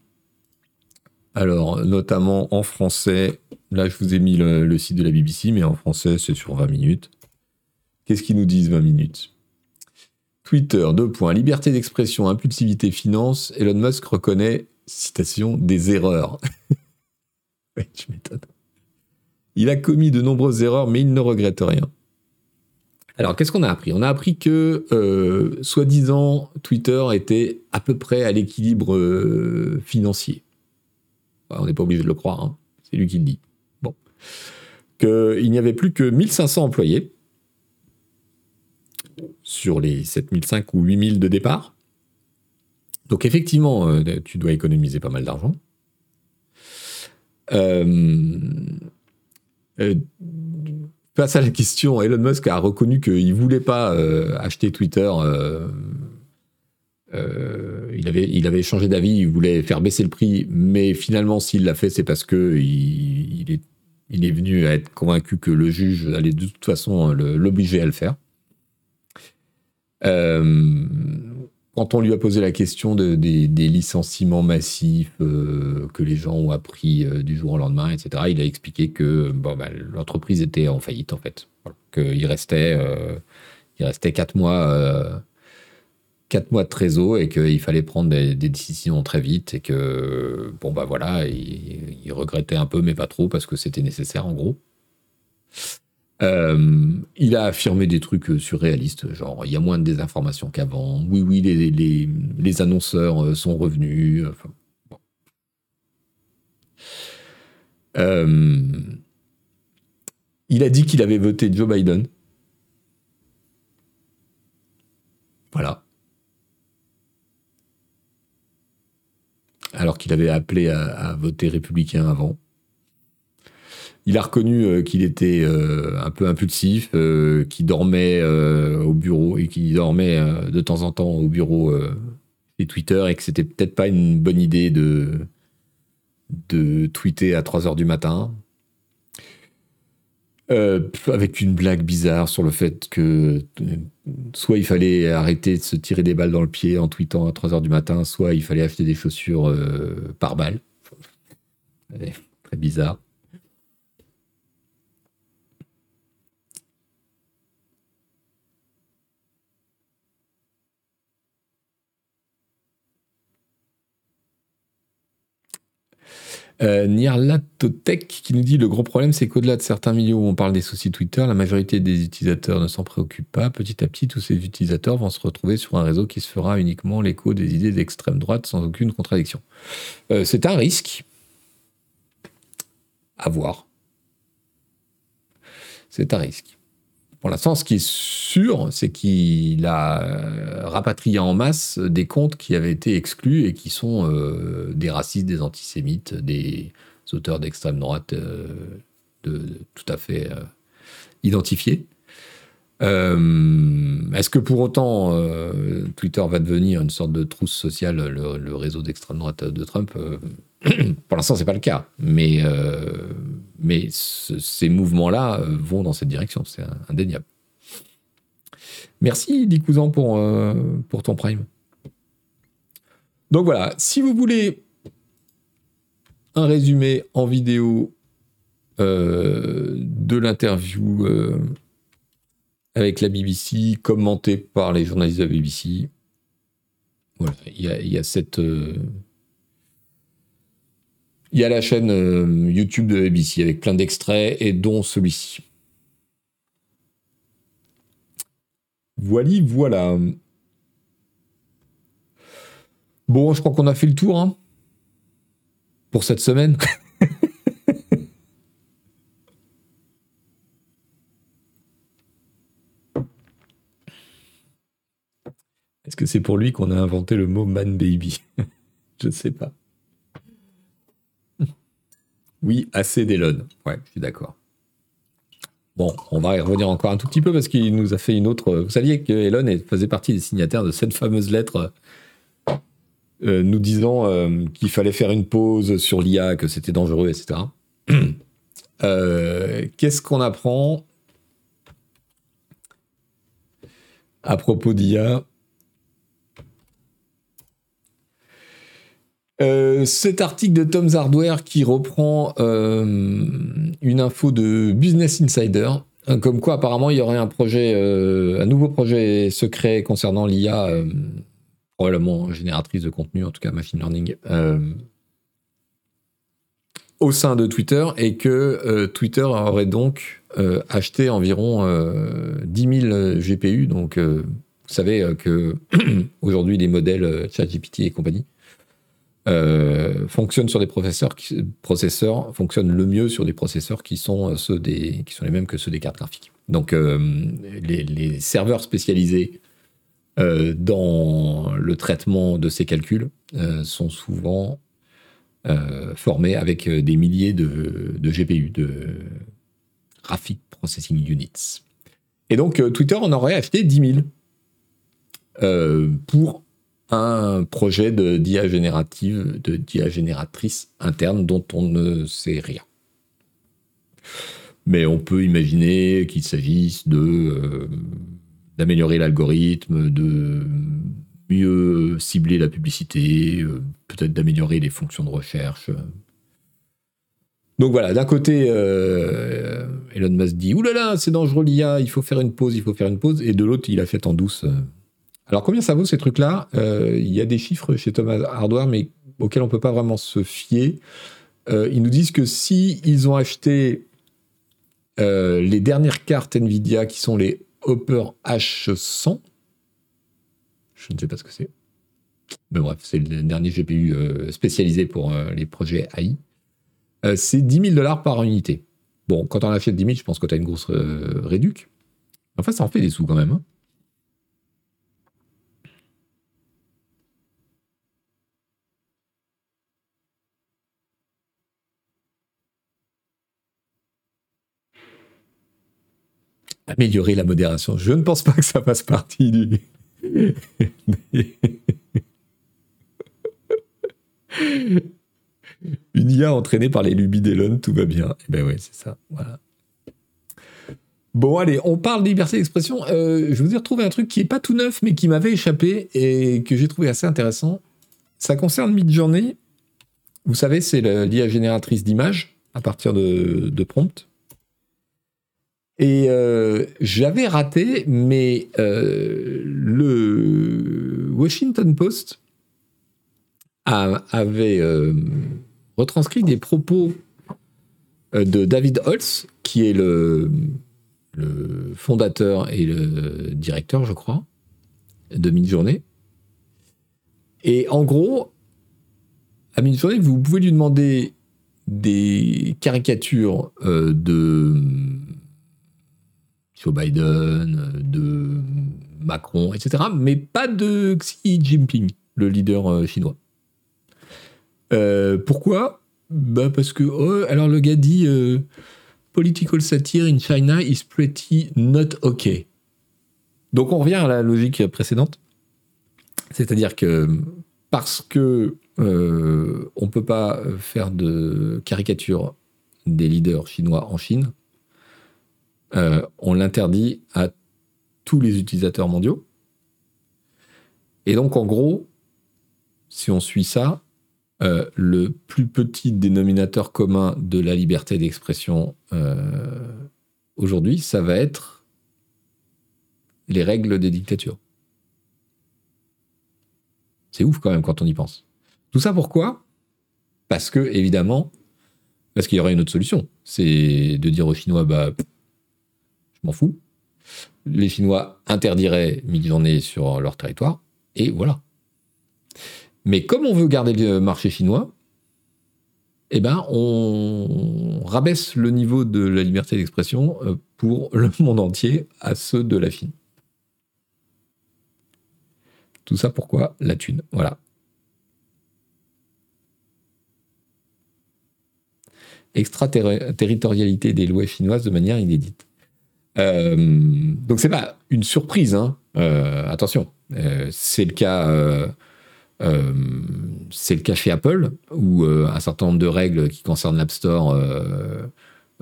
S1: Alors, notamment en français. Là, je vous ai mis le, site de la BBC, mais en français, c'est sur 20 minutes. Qu'est-ce qu'ils nous disent 20 minutes? Twitter, deux points. Liberté d'expression, impulsivité, finance. Elon Musk reconnaît, citation, des erreurs. tu m'étonnes. Il a commis de nombreuses erreurs, mais il ne regrette rien. Alors, qu'est-ce qu'on a appris? On a appris que, euh, soi-disant, Twitter était à peu près à l'équilibre euh, financier. on n'est pas obligé de le croire, hein. c'est lui qui le dit. Bon. Qu'il n'y avait plus que 1500 employés sur les 7005 ou 8000 de départ. Donc, effectivement, euh, tu dois économiser pas mal d'argent. Face à la question, Elon Musk a reconnu qu'il ne voulait pas euh, acheter Twitter. Euh, euh, il, avait, il changé d'avis, il voulait faire baisser le prix, mais finalement, s'il l'a fait, c'est parce que il, est, il est venu à être convaincu que le juge allait de toute façon l'obliger à le faire quand on lui a posé la question des, licenciements massifs euh, que les gens ont appris euh, du jour au lendemain, etc., il a expliqué que bah, l'entreprise était en faillite, en fait. Qu'il restait, euh, quatre mois de trésor et qu'il fallait prendre des, décisions très vite et que, bon, bah voilà, il, regrettait un peu, mais pas trop, parce que c'était nécessaire, en gros. Euh, il a affirmé des trucs surréalistes, genre il y a moins de désinformation qu'avant. Oui, oui, les, annonceurs euh, sont revenus. Euh, il a dit qu'il avait voté Joe Biden. Voilà. Alors qu'il avait appelé à, voter républicain avant. Il a reconnu euh, qu'il était euh, un peu impulsif, euh, qu'il dormait au bureau et qu'il dormait de temps en temps au bureau des Twitter et que c'était peut-être pas une bonne idée de, de tweeter à 3 heures du matin. Avec une blague bizarre sur le fait que soit il fallait arrêter de se tirer des balles dans le pied en tweetant à 3h du matin, soit il fallait acheter des chaussures par balle. Très bizarre. Euh, qui nous dit le gros problème c'est qu'au-delà de certains milieux où on parle des soucis Twitter, la majorité des utilisateurs ne s'en préoccupent pas. Petit à petit, tous ces utilisateurs vont se retrouver sur un réseau qui se fera uniquement l'écho des idées d'extrême droite sans aucune contradiction. Euh, c'est un risque. À voir. C'est un risque. Pour l'instant, ce qui est sûr, c'est qu'il a euh, rapatrié en masse des comptes qui avaient été exclus et qui sont euh, des racistes, des antisémites, des auteurs d'extrême droite euh, de, tout à fait identifiés. Est-ce que pour autant Twitter va devenir une sorte de trousse sociale, le, réseau d'extrême droite de Trump? Pour l'instant, c'est pas le cas, mais mais ces mouvements-là euh, vont dans cette direction, c'est indéniable. Merci, dit Cousin, pour, euh, pour ton prime. Donc voilà, si vous voulez un résumé en vidéo euh, de l'interview avec la BBC, commenté par les journalistes de la BBC, il y, a cette il y a la chaîne euh, YouTube de ABC avec plein d'extraits et dont celui-ci. Voilà, voilà. Bon, je crois qu'on a fait le tour hein, pour cette semaine. Est-ce que c'est pour lui qu'on a inventé le mot man baby? Je ne sais pas. Oui, assez d'Elon. Ouais, je suis d'accord. Bon, on va y revenir encore un tout petit peu parce qu'il nous a fait une autre. Vous saviez que Elon faisait partie des signataires de cette fameuse lettre euh, nous disant euh, qu'il fallait faire une pause sur l'IA, que c'était dangereux, etc. Euh, qu'est-ce qu'on apprend à propos d'IA Euh, cet article de Tom's Hardware qui reprend euh, une info de Business Insider, hein, comme quoi apparemment il y aurait un euh, un nouveau projet secret concernant l'IA, probablement génératrice de contenu, en tout cas machine learning, au sein de Twitter, et que Twitter aurait donc acheté environ 10 000 GPU. Donc, vous savez que aujourd'hui les modèles ChatGPT et compagnie euh, fonctionne sur des processeurs fonctionnent le mieux sur des processeurs qui sont euh, ceux des qui sont les mêmes que ceux des cartes graphiques. Donc euh, les, serveurs spécialisés dans le traitement de ces calculs sont souvent formés avec des milliers de, de, GPU, de Graphic Processing Units. Et donc Twitter en aurait acheté 10 000 pour un projet de d'IA générative, de d'IA génératrice interne dont on ne sait rien. Mais on peut imaginer qu'il s'agisse de euh, d'améliorer l'algorithme, de mieux cibler la publicité, euh, peut-être d'améliorer les fonctions de recherche. Donc voilà, d'un côté, euh, Elon Musk dit Ouh là là, c'est dangereux l'IA, il faut faire une pause, il faut faire une pause. Et de l'autre, il a fait en douce Alors combien ça vaut ces trucs-là? Euh, Il y a des chiffres chez Thomas Hardware, mais auxquels on peut pas vraiment se fier. Euh, ils nous disent que si ils ont acheté euh, les dernières cartes Nvidia qui sont les Hopper H100, je ne sais pas ce que c'est. Mais bref, c'est le dernier GPU spécialisé pour les projets AI. c'est 10 000 dollars par unité. Bon, quand on achète 10 000, je pense que tu as une grosse réduc. Enfin, ça en fait des sous quand même. Hein. Améliorer la modération. Je ne pense pas que ça fasse partie du. Une IA entraînée par les lubies d'Elon, tout va bien. Eh ben ouais, c'est ça. Voilà. Bon, allez, on parle de liberté d'expression. Euh, je vous ai retrouvé un truc qui est pas tout neuf, mais qui m'avait échappé et que j'ai trouvé assez intéressant. Ça concerne Midjourney. Vous savez, c'est l'IA génératrice d'images à partir de, de. Et euh, j'avais raté, mais euh, le Washington Post avait euh, retranscrit des propos de David Holtz, qui est le, fondateur et le directeur, je crois, de Midjourney. Et en gros, à Midjourney, vous pouvez lui demander des caricatures de Biden, de Macron, etc., mais pas de Xi Jinping, le leader euh, chinois. Euh, pourquoi? Bah Parce que, oh, alors le gars dit euh, Political satire in China is pretty not okay. Donc on revient à la logique précédente. C'est-à-dire que parce que on ne peut pas faire de caricature des leaders chinois en Chine, euh, on l'interdit à tous les utilisateurs mondiaux. Et donc, en gros, si on suit ça, euh, le plus petit dénominateur commun de la liberté d'expression euh, aujourd'hui, ça va être les règles des dictatures. C'est ouf quand même quand on y pense. Tout ça pourquoi? Parce que, évidemment, parce qu'il y aurait une autre solution. C'est de dire aux Chinois, bah, m'en fous. Les Chinois interdiraient midi-journée sur leur territoire, et voilà. Mais comme on veut garder le marché chinois, eh ben, on rabaisse le niveau de la liberté d'expression euh, pour le monde entier à ceux de la Chine. Tout ça pourquoi? La thune. Voilà. Extraterritorialité des lois chinoises de manière inédite. Euh, donc c'est pas une surprise, hein. Euh, attention. Euh, c'est le cas. c'est le cas chez Apple, où un certain nombre de règles qui concernent l'App Store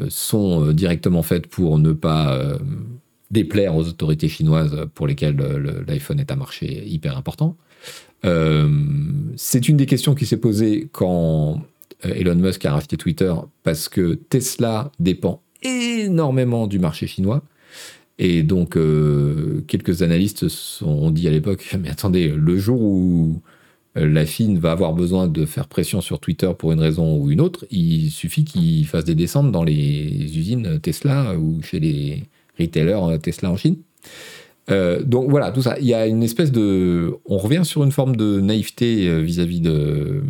S1: sont directement faites pour ne pas déplaire aux autorités chinoises pour lesquelles l'iPhone est un marché hyper important. c'est une des questions qui s'est posée quand Elon Musk a racheté Twitter, parce que Tesla dépend énormément du marché chinois. Et donc, euh, quelques analystes ont dit à l'époque, mais attendez, le jour où euh, la Chine va avoir besoin de faire pression sur Twitter pour une raison ou une autre, il suffit qu'ils fassent des descentes dans les usines Tesla ou chez les retailers Tesla en Chine. Euh, donc voilà, tout ça. Il y a une espèce de. On revient sur une forme de naïveté vis-à-vis de,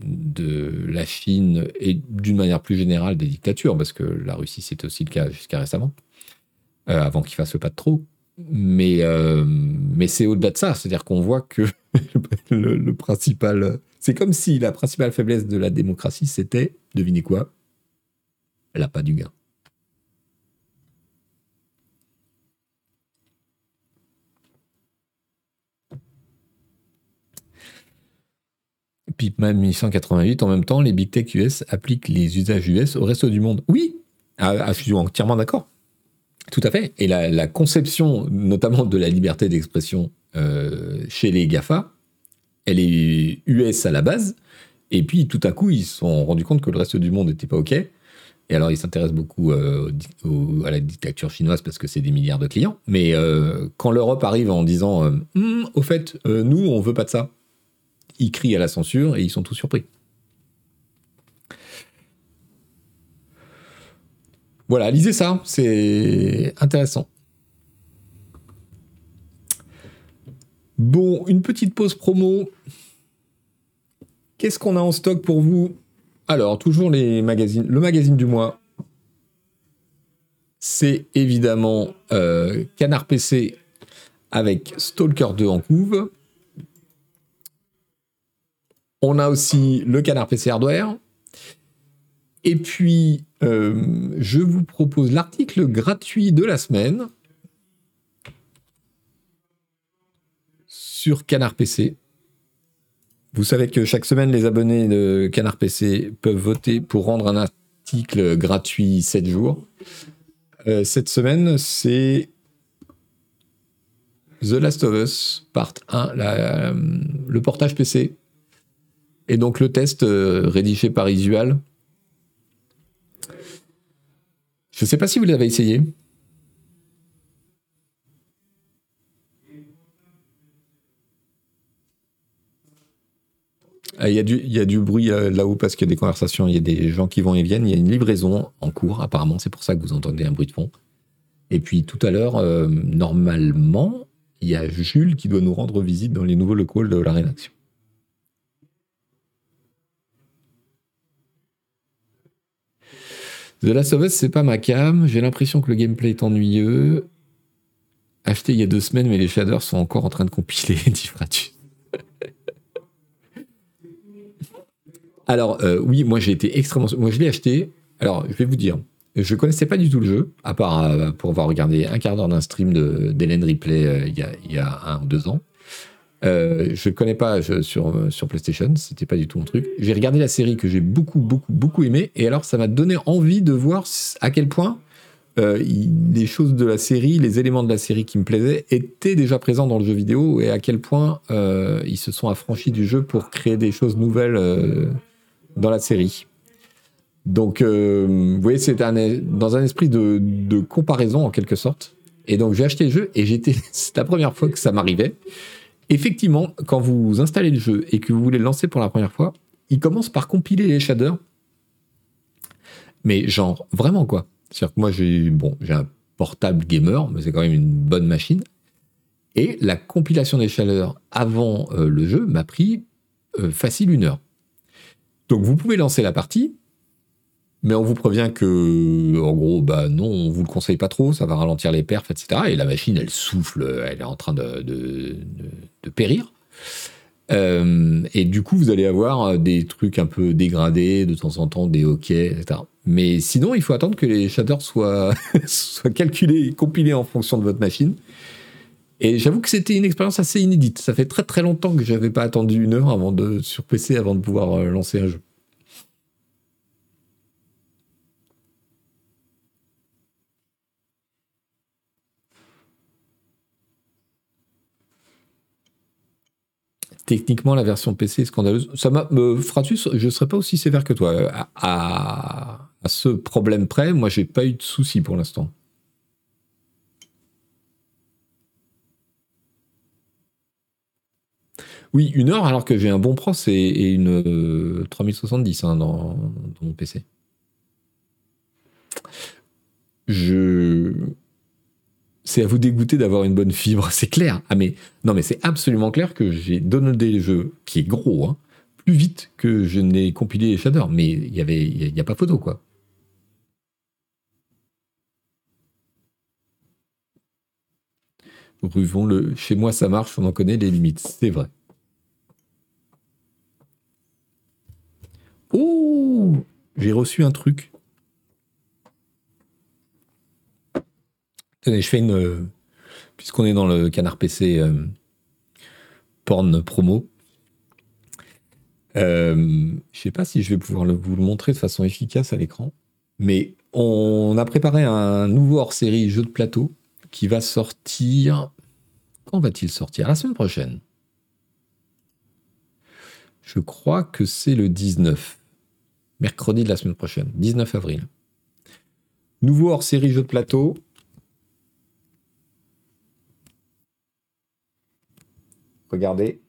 S1: de la Chine et d'une manière plus générale des dictatures, parce que la Russie, c'est aussi le cas jusqu'à récemment, euh, avant qu'il fasse le pas de trop. Mais, euh, mais c'est au-delà de ça, c'est-à-dire qu'on voit que le, principal. C'est comme si la principale faiblesse de la démocratie, c'était, devinez quoi n'a pas du gain. Puis même 1888, en même temps, les big tech US appliquent les usages US au reste du monde. Oui, ah, ah, je suis entièrement d'accord. Tout à fait. Et la, conception, notamment de la liberté d'expression euh, chez les GAFA, elle est US à la base. Et puis tout à coup, ils se sont rendus compte que le reste du monde n'était pas OK. Et alors, ils s'intéressent beaucoup euh, à la dictature chinoise parce que c'est des milliards de clients. Mais euh, quand l'Europe arrive en disant hum, Au fait, nous, on veut pas de ça, ils crient à la censure et ils sont tous surpris. Voilà, lisez ça, c'est intéressant. Bon, une petite pause promo. Qu'est-ce qu'on a en stock pour vous? Alors, toujours les magazines. Le magazine du mois, c'est évidemment euh, Canard PC avec Stalker 2 en couve. On a aussi le Canard PC Hardware. Et puis, euh, je vous propose l'article gratuit de la semaine sur Canard PC. Vous savez que chaque semaine, les abonnés de Canard PC peuvent voter pour rendre un article gratuit 7 jours. Euh, cette semaine, c'est The Last of Us, part 1, le portage PC. Et donc le test euh, rédigé par Isual. Je ne sais pas si vous l'avez essayé. Ah, il y, a du, bruit euh, là-haut parce qu'il y a des conversations, il y a des gens qui vont et viennent. Il y a une livraison en cours, apparemment, c'est pour ça que vous entendez un bruit de fond. Et puis tout à l'heure, euh, normalement, il y a Jules qui doit nous rendre visite dans les nouveaux locaux de la rédaction. The Last of Us, c'est pas ma cam. J'ai l'impression que le gameplay est ennuyeux. Acheté il y a deux semaines, mais les shaders sont encore en train de compiler, dit Fratus. Alors, euh, oui, moi j'ai été extrêmement. Moi je l'ai acheté. Alors, je vais vous dire, je connaissais pas du tout le jeu, à part euh, pour avoir regardé un quart d'heure d'un stream d'Hélène Ripley euh, il, y a, il, y a, un ou deux ans. Je ne connais pas sur, sur PlayStation, c'était pas du tout mon truc. J'ai regardé la série que j'ai beaucoup, beaucoup, beaucoup aimé, et alors ça m'a donné envie de voir à quel point les choses de la série, les éléments de la série qui me plaisaient, étaient déjà présents dans le jeu vidéo, et à quel point ils se sont affranchis du jeu pour créer des choses nouvelles dans la série. Donc, euh, vous voyez, c'est dans un esprit de, comparaison en quelque sorte. Et donc, j'ai acheté le jeu et j'étais, c'est la première fois que ça m'arrivait. Effectivement, quand vous installez le jeu et que vous voulez le lancer pour la première fois, il commence par compiler les shaders. Mais genre, vraiment quoi. C'est-à-dire que moi, j'ai, un portable gamer, mais c'est quand même une bonne machine. Et la compilation des shaders avant euh, le jeu m'a pris euh, facile une heure. Donc vous pouvez lancer la partie, mais on vous prévient que, en gros, bah non, on vous le conseille pas trop, ça va ralentir les perfs, etc. Et la machine, elle souffle, elle est en train de, périr. Euh, et du coup, vous allez avoir des trucs un peu dégradés, de temps en temps, des hockey, etc. Mais sinon, il faut attendre que les shaders soient, calculés compilés en fonction de votre machine. Et j'avoue que c'était une expérience assez inédite. Ça fait très très longtemps que j'avais pas attendu une heure avant de, sur PC avant de pouvoir euh, lancer un jeu. Techniquement, la version PC est scandaleuse. Ça euh, Fratus, je ne serais pas aussi sévère que toi. À, ce problème près, moi, j'ai pas eu de soucis pour l'instant. Oui, une heure alors que j'ai un bon pros et, une 3070 euh, hein, dans, mon PC. Je. C'est à vous dégoûter d'avoir une bonne fibre, c'est clair. Ah mais non mais c'est absolument clair que j'ai downloadé le jeu qui est gros, hein, plus vite que je n'ai compilé les shaders. Mais il y avait, il n'y a, pas photo quoi. Le. Chez moi ça marche, on en connaît les limites, c'est vrai. Oh J'ai reçu un truc. Je fais une. Euh, puisqu'on est dans le canard PC euh, porn promo. Euh, je sais pas si je vais pouvoir vous le montrer de façon efficace à l'écran. Mais on a préparé un nouveau hors-série jeu de plateau qui va sortir. Quand va-t-il sortir? La semaine prochaine. Je crois que c'est le 19. Mercredi de la semaine prochaine, 19 avril. Nouveau hors-série jeu de plateau. Regardez,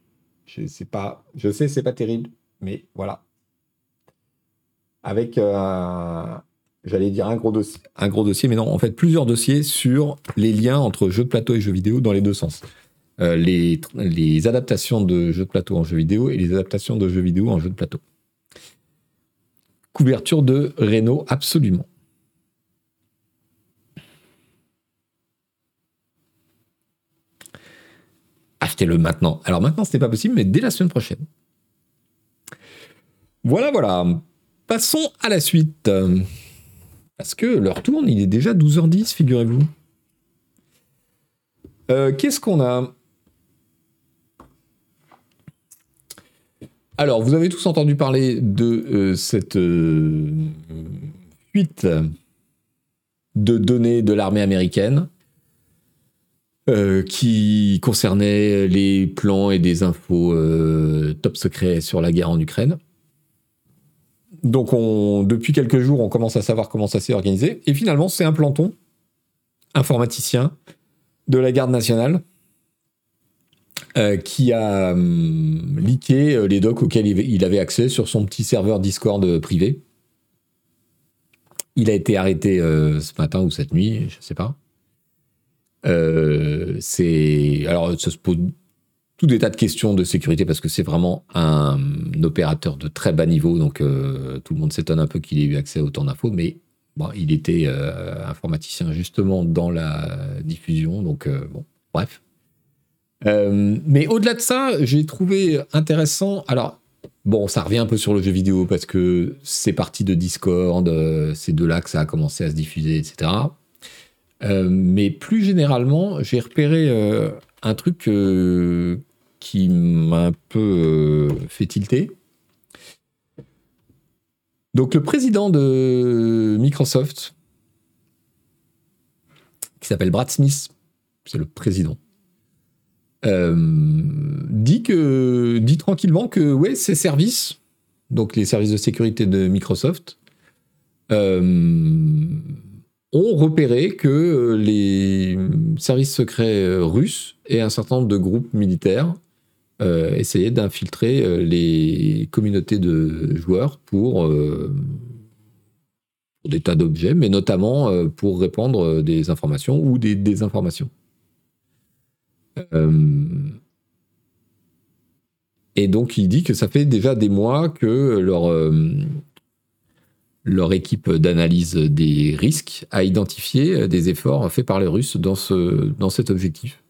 S1: je sais pas, je sais c'est pas terrible, mais voilà. Avec euh, j'allais dire un gros dossier, un gros dossier, mais non, en fait plusieurs dossiers sur les liens entre jeux de plateau et jeux vidéo dans les deux sens. Euh, les, les, adaptations de jeux de plateau en jeux vidéo et les adaptations de jeux vidéo en jeux de plateau. Couverture de Renault, absolument. Achetez-le maintenant. Alors maintenant, ce n'est pas possible, mais dès la semaine prochaine. Voilà, voilà. Passons à la suite. Parce que l'heure tourne, il est déjà 12h10, figurez-vous. Euh, qu'est-ce qu'on a? Alors, vous avez tous entendu parler de euh, cette euh, fuite de données de l'armée américaine qui concernait les plans et des infos top secrets sur la guerre en Ukraine donc depuis quelques jours, on commence à savoir comment ça s'est organisé. Et finalement, c'est un planton informaticien de la garde nationale euh, qui a hum, leaké euh, les docs auxquels il avait accès sur son petit serveur Discord privé. Il a été arrêté euh, ce matin ou cette nuit, je ne sais pas. C'est alors ça se pose tout des tas de questions de sécurité parce que c'est vraiment un opérateur de très bas niveau, donc euh, tout le monde s'étonne un peu qu'il ait eu accès à autant d'infos, mais bon, il était euh, informaticien justement dans la diffusion, donc euh, bon, bref. mais au-delà de ça, j'ai trouvé intéressant. Alors, bon, ça revient un peu sur le jeu vidéo parce que c'est parti de Discord, c'est de là que ça a commencé à se diffuser, etc. mais plus généralement, j'ai repéré un truc qui m'a un peu euh, fait tilter. Donc le président de Microsoft, qui s'appelle Brad Smith, c'est le président, euh, dit que dit tranquillement que ouais, ces services, donc les services de sécurité de Microsoft, euh, ont repéré que les services secrets russes et un certain nombre de groupes militaires euh, essayer d'infiltrer euh, les communautés de joueurs pour, euh, des tas d'objets, mais notamment pour répandre des informations ou des désinformations. et donc il dit que ça fait déjà des mois que leur, leur équipe d'analyse des risques a identifié des efforts faits par les Russes dans, ce, dans cet objectif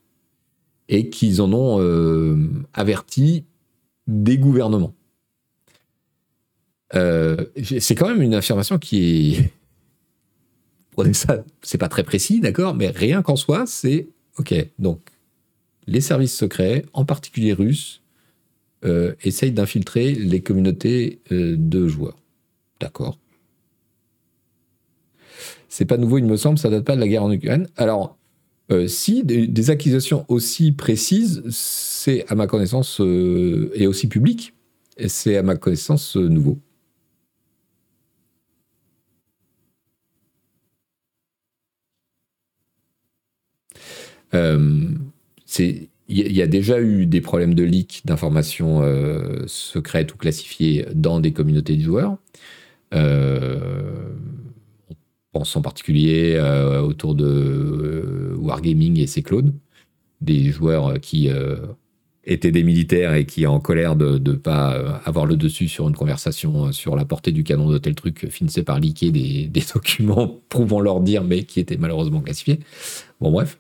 S1: et qu'ils en ont euh, averti des gouvernements. Euh, c'est quand même une affirmation qui est. Prenez ça, c'est pas très précis, d'accord, mais rien qu'en soi, c'est OK. Donc, les services secrets, en particulier russes, euh, essayent d'infiltrer les communautés de joueurs. D'accord. C'est pas nouveau, il me semble, ça date pas de la guerre en Ukraine. Alors, euh, si des, accusations aussi précises, c'est à ma connaissance, euh, et aussi public, c'est à ma connaissance euh, nouveau. il y, a déjà eu des problèmes de leak d'informations secrètes ou classifiées dans des communautés de joueurs en particulier euh, autour de euh, Wargaming et ses clones, des joueurs qui euh, étaient des militaires et qui, en colère de ne pas avoir le dessus sur une conversation sur la portée du canon de tel truc, finissaient par liquer des, documents prouvant leur dire, mais qui étaient malheureusement classifiés. Bon, bref.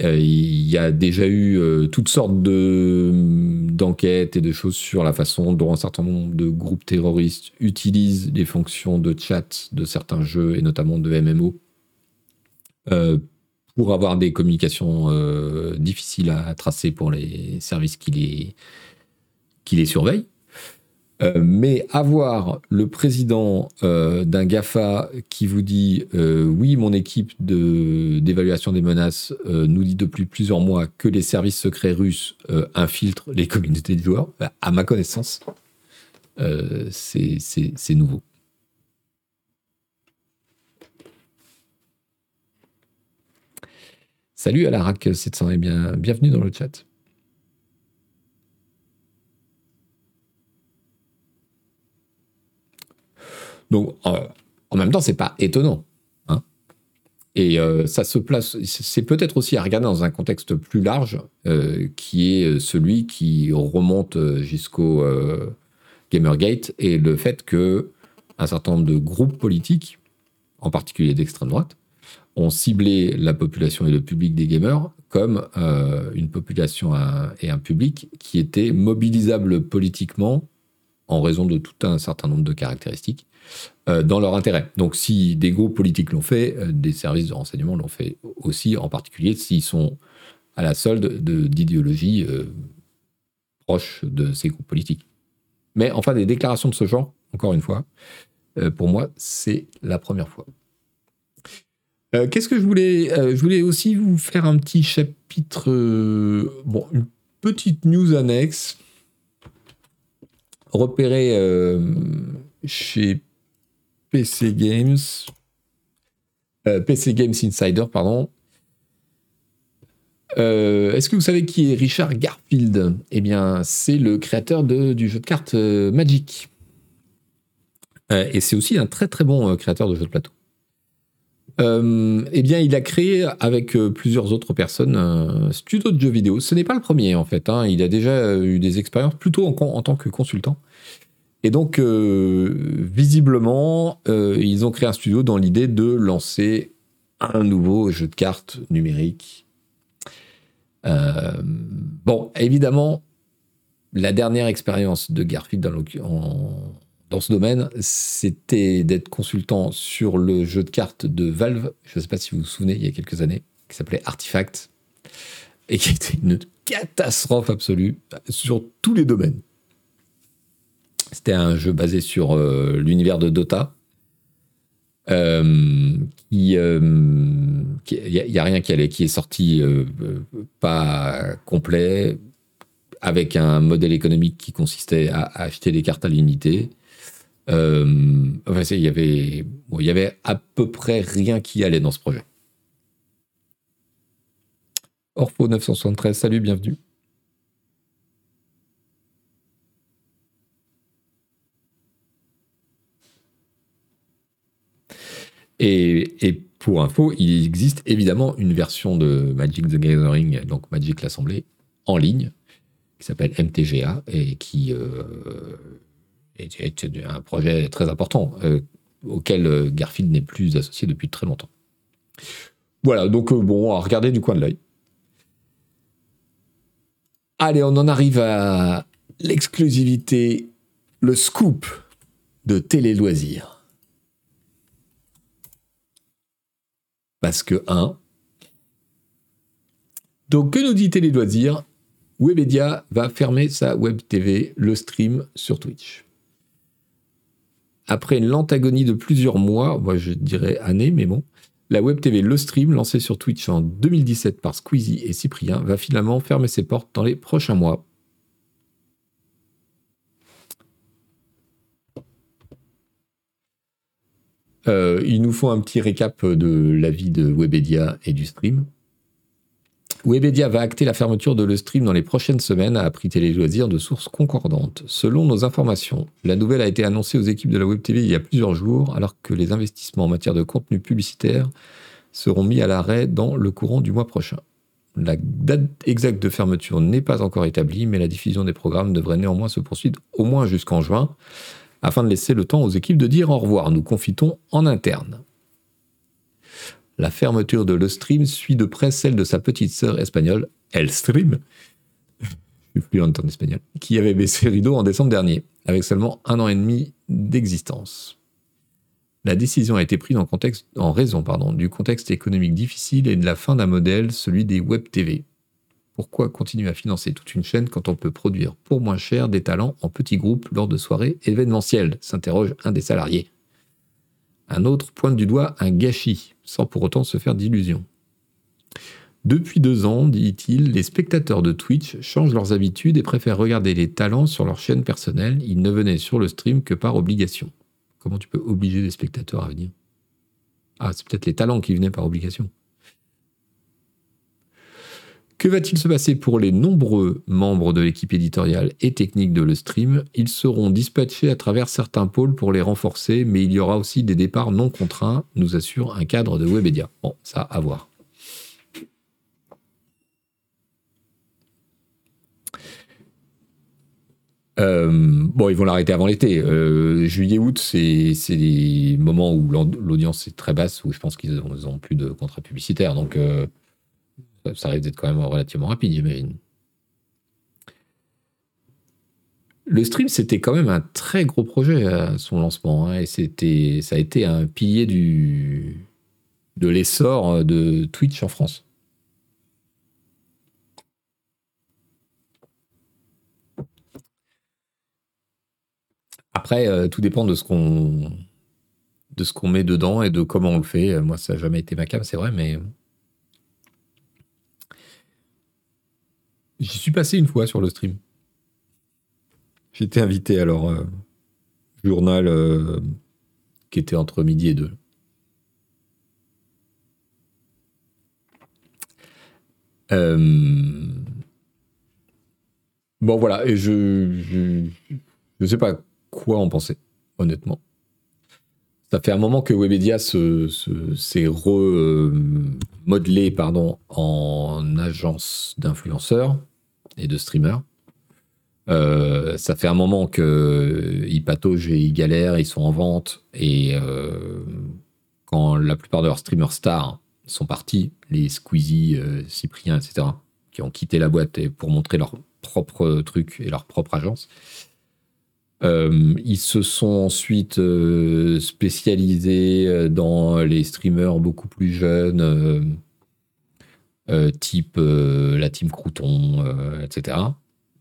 S1: Euh, il y a déjà eu euh, toutes sortes d'enquêtes et de choses sur la façon dont un certain nombre de groupes terroristes utilisent les fonctions de chat de certains jeux et notamment de MMO euh, pour avoir des communications difficiles à tracer pour les services qui les, qui les surveillent. Euh, mais avoir le président euh, d'un GAFA qui vous dit euh, oui, mon équipe d'évaluation des menaces nous dit depuis plusieurs mois que les services secrets russes infiltrent les communautés de joueurs, à ma connaissance, c'est nouveau. Salut Alarak700 et bien, bienvenue dans le chat. Donc, euh, en même temps, c'est pas étonnant. Hein. Et euh, ça se place, c'est peut-être aussi à regarder dans un contexte plus large, euh, qui est celui qui remonte jusqu'au Gamergate et le fait que un certain nombre de groupes politiques, en particulier d'extrême droite, ont ciblé la population et le public des gamers comme une population et un public qui était mobilisable politiquement en raison de tout un certain nombre de caractéristiques dans leur intérêt. Donc si des groupes politiques l'ont fait, euh, des services de renseignement l'ont fait aussi, en particulier s'ils sont à la solde d'idéologies euh, proches de ces groupes politiques. Mais enfin, des déclarations de ce genre, encore une fois, pour moi, c'est la première fois. Qu'est-ce que je voulais Je voulais aussi vous faire un petit chapitre, bon, une petite news annexe repérée chez PC Games. Euh, PC Games Insider, pardon. Euh, est-ce que vous savez qui est Richard Garfield? Eh bien, c'est le créateur du jeu de cartes euh, Magic. et c'est aussi un très très bon créateur de jeux de plateau. eh bien, il a créé avec plusieurs autres personnes un studio de jeux vidéo. Ce n'est pas le premier en fait. Hein. Il a déjà eu des expériences plutôt en tant que consultant. Et donc, euh, visiblement, euh, ils ont créé un studio dans l'idée de lancer un nouveau jeu de cartes numérique. Euh, bon, évidemment, la dernière expérience de Garfield dans, dans ce domaine, c'était d'être consultant sur le jeu de cartes de Valve. Je ne sais pas si vous vous souvenez, il y a quelques années, qui s'appelait Artifact, et qui était une catastrophe absolue sur tous les domaines. C'était un jeu basé sur euh, l'univers de Dota. Euh, il euh, n'y a, rien qui, est sorti pas complet, avec un modèle économique qui consistait à, acheter des cartes à l'unité. enfin, il y avait, à peu près rien qui allait dans ce projet. Orpho 973, salut, bienvenue. Et, pour info, il existe évidemment une version de Magic the Gathering, donc Magic l'Assemblée, en ligne, qui s'appelle MTGA et qui euh, est, un projet très important euh, auquel euh, Garfield n'est plus associé depuis très longtemps. Voilà, donc bon, à regarder du coin de l'œil. Allez, on en arrive à l'exclusivité, le scoop de Télé Loisirs. Parce que, un. Donc, que nous dit Télé Loisirs? Webedia va fermer sa web TV, le stream sur Twitch. Après une lente agonie de plusieurs mois, moi je dirais années, mais bon, la web TV Le Stream, lancée sur Twitch en 2017 par Squeezie et Cyprien, va finalement fermer ses portes dans les prochains mois. Euh, il nous faut un petit récap de la vie de Webedia et du stream. Webedia va acter la fermeture de le stream dans les prochaines semaines, a appris Télé Loisirs de sources concordantes. Selon nos informations, la nouvelle a été annoncée aux équipes de la Web TV il y a plusieurs jours, alors que les investissements en matière de contenu publicitaire seront mis à l'arrêt dans le courant du mois prochain. La date exacte de fermeture n'est pas encore établie, mais la diffusion des programmes devrait néanmoins se poursuivre au moins jusqu'en juin afin de laisser le temps aux équipes de dire au revoir. Nous confitons en interne. La fermeture de Le Stream suit de près celle de sa petite sœur espagnole, El Stream, je suis plus en espagnol, qui avait baissé rideau en décembre dernier, avec seulement un an et demi d'existence. La décision a été prise en, raison du contexte économique difficile et de la fin d'un modèle, celui des web TV, pourquoi continuer à financer toute une chaîne quand on peut produire pour moins cher des talents en petits groupes lors de soirées événementielles s'interroge un des salariés. Un autre pointe du doigt un gâchis, sans pour autant se faire d'illusions. Depuis deux ans, dit-il, les spectateurs de Twitch changent leurs habitudes et préfèrent regarder les talents sur leur chaîne personnelle. Ils ne venaient sur le stream que par obligation. Comment tu peux obliger les spectateurs à venir? Ah, c'est peut-être les talents qui venaient par obligation. Que va-t-il se passer pour les nombreux membres de l'équipe éditoriale et technique de le stream? Ils seront dispatchés à travers certains pôles pour les renforcer, mais il y aura aussi des départs non contraints, nous assure un cadre de Webedia. Bon, ça à voir. Euh, bon, ils vont l'arrêter avant l'été. Euh, Juillet-août, c'est des moments où l'audience est très basse, où je pense qu'ils n'ont plus de contrats publicitaires. Donc, euh, ça risque d'être quand même relativement rapide, j'imagine. Le stream, c'était quand même un très gros projet à son lancement. Hein, et c'était, ça a été un pilier du, de l'essor de Twitch en France. Après, euh, tout dépend de ce qu'on de ce qu'on met dedans et de comment on le fait. Moi, ça n'a jamais été ma cam, c'est vrai, mais j'y suis passé une fois sur le stream. J'étais invité à leur euh, journal euh, qui était entre midi et deux. Bon voilà, et je, je sais pas quoi en penser, honnêtement. Ça fait un moment que Webedia s'est remodelé pardon, en agence d'influenceurs et de streamers. Euh, ça fait un moment qu'ils pataugent et ils galèrent, ils sont en vente. Et euh, quand la plupart de leurs streamers stars sont partis, les Squeezie, euh, Cyprien, etc., qui ont quitté la boîte pour montrer leur propre truc et leur propre agence, ils se sont ensuite spécialisés dans les streamers beaucoup plus jeunes, type la team Crouton, etc.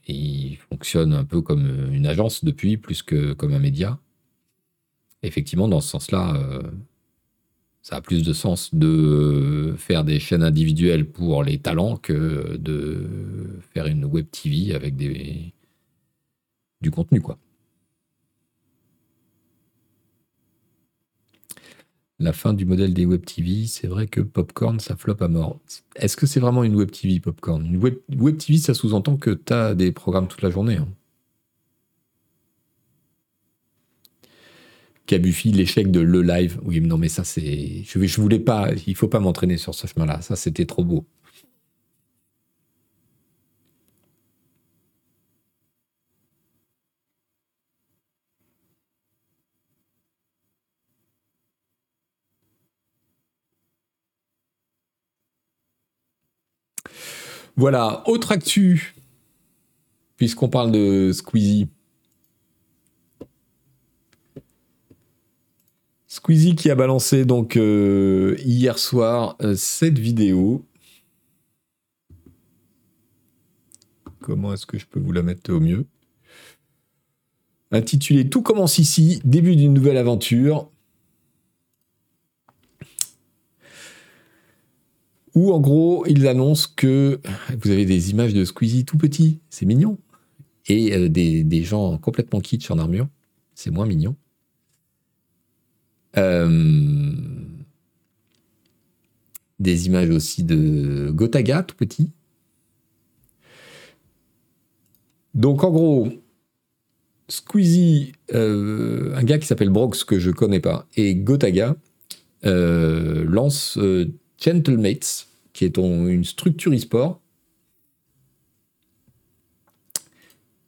S1: Et ils fonctionnent un peu comme une agence depuis, plus que comme un média. Effectivement, dans ce sens-là, ça a plus de sens de faire des chaînes individuelles pour les talents que de faire une web TV avec du contenu, quoi. La fin du modèle des Web TV, c'est vrai que Popcorn, ça floppe à mort. Est-ce que c'est vraiment une Web TV, Popcorn? Une Web, TV, ça sous-entend que tu as des programmes toute la journée. Hein. L'échec de le live. Oui, non, mais ça, c'est. Je, je voulais pas. Il faut pas m'entraîner sur ce chemin-là. Ça, c'était trop beau. Voilà, autre actu, puisqu'on parle de Squeezie. Squeezie qui a balancé donc euh, hier soir euh, cette vidéo. Comment est-ce que je peux vous la mettre au mieux? Intitulée Tout commence ici, début d'une nouvelle aventure. Où en gros, ils annoncent que vous avez des images de Squeezie tout petit, c'est mignon. Et euh, des, gens complètement kitsch en armure, c'est moins mignon. Euh, des images aussi de Gotaga tout petit. Donc en gros, Squeezie, euh, un gars qui s'appelle Brox que je connais pas, et Gotaga lance Gentlemates, qui est une structure e-sport.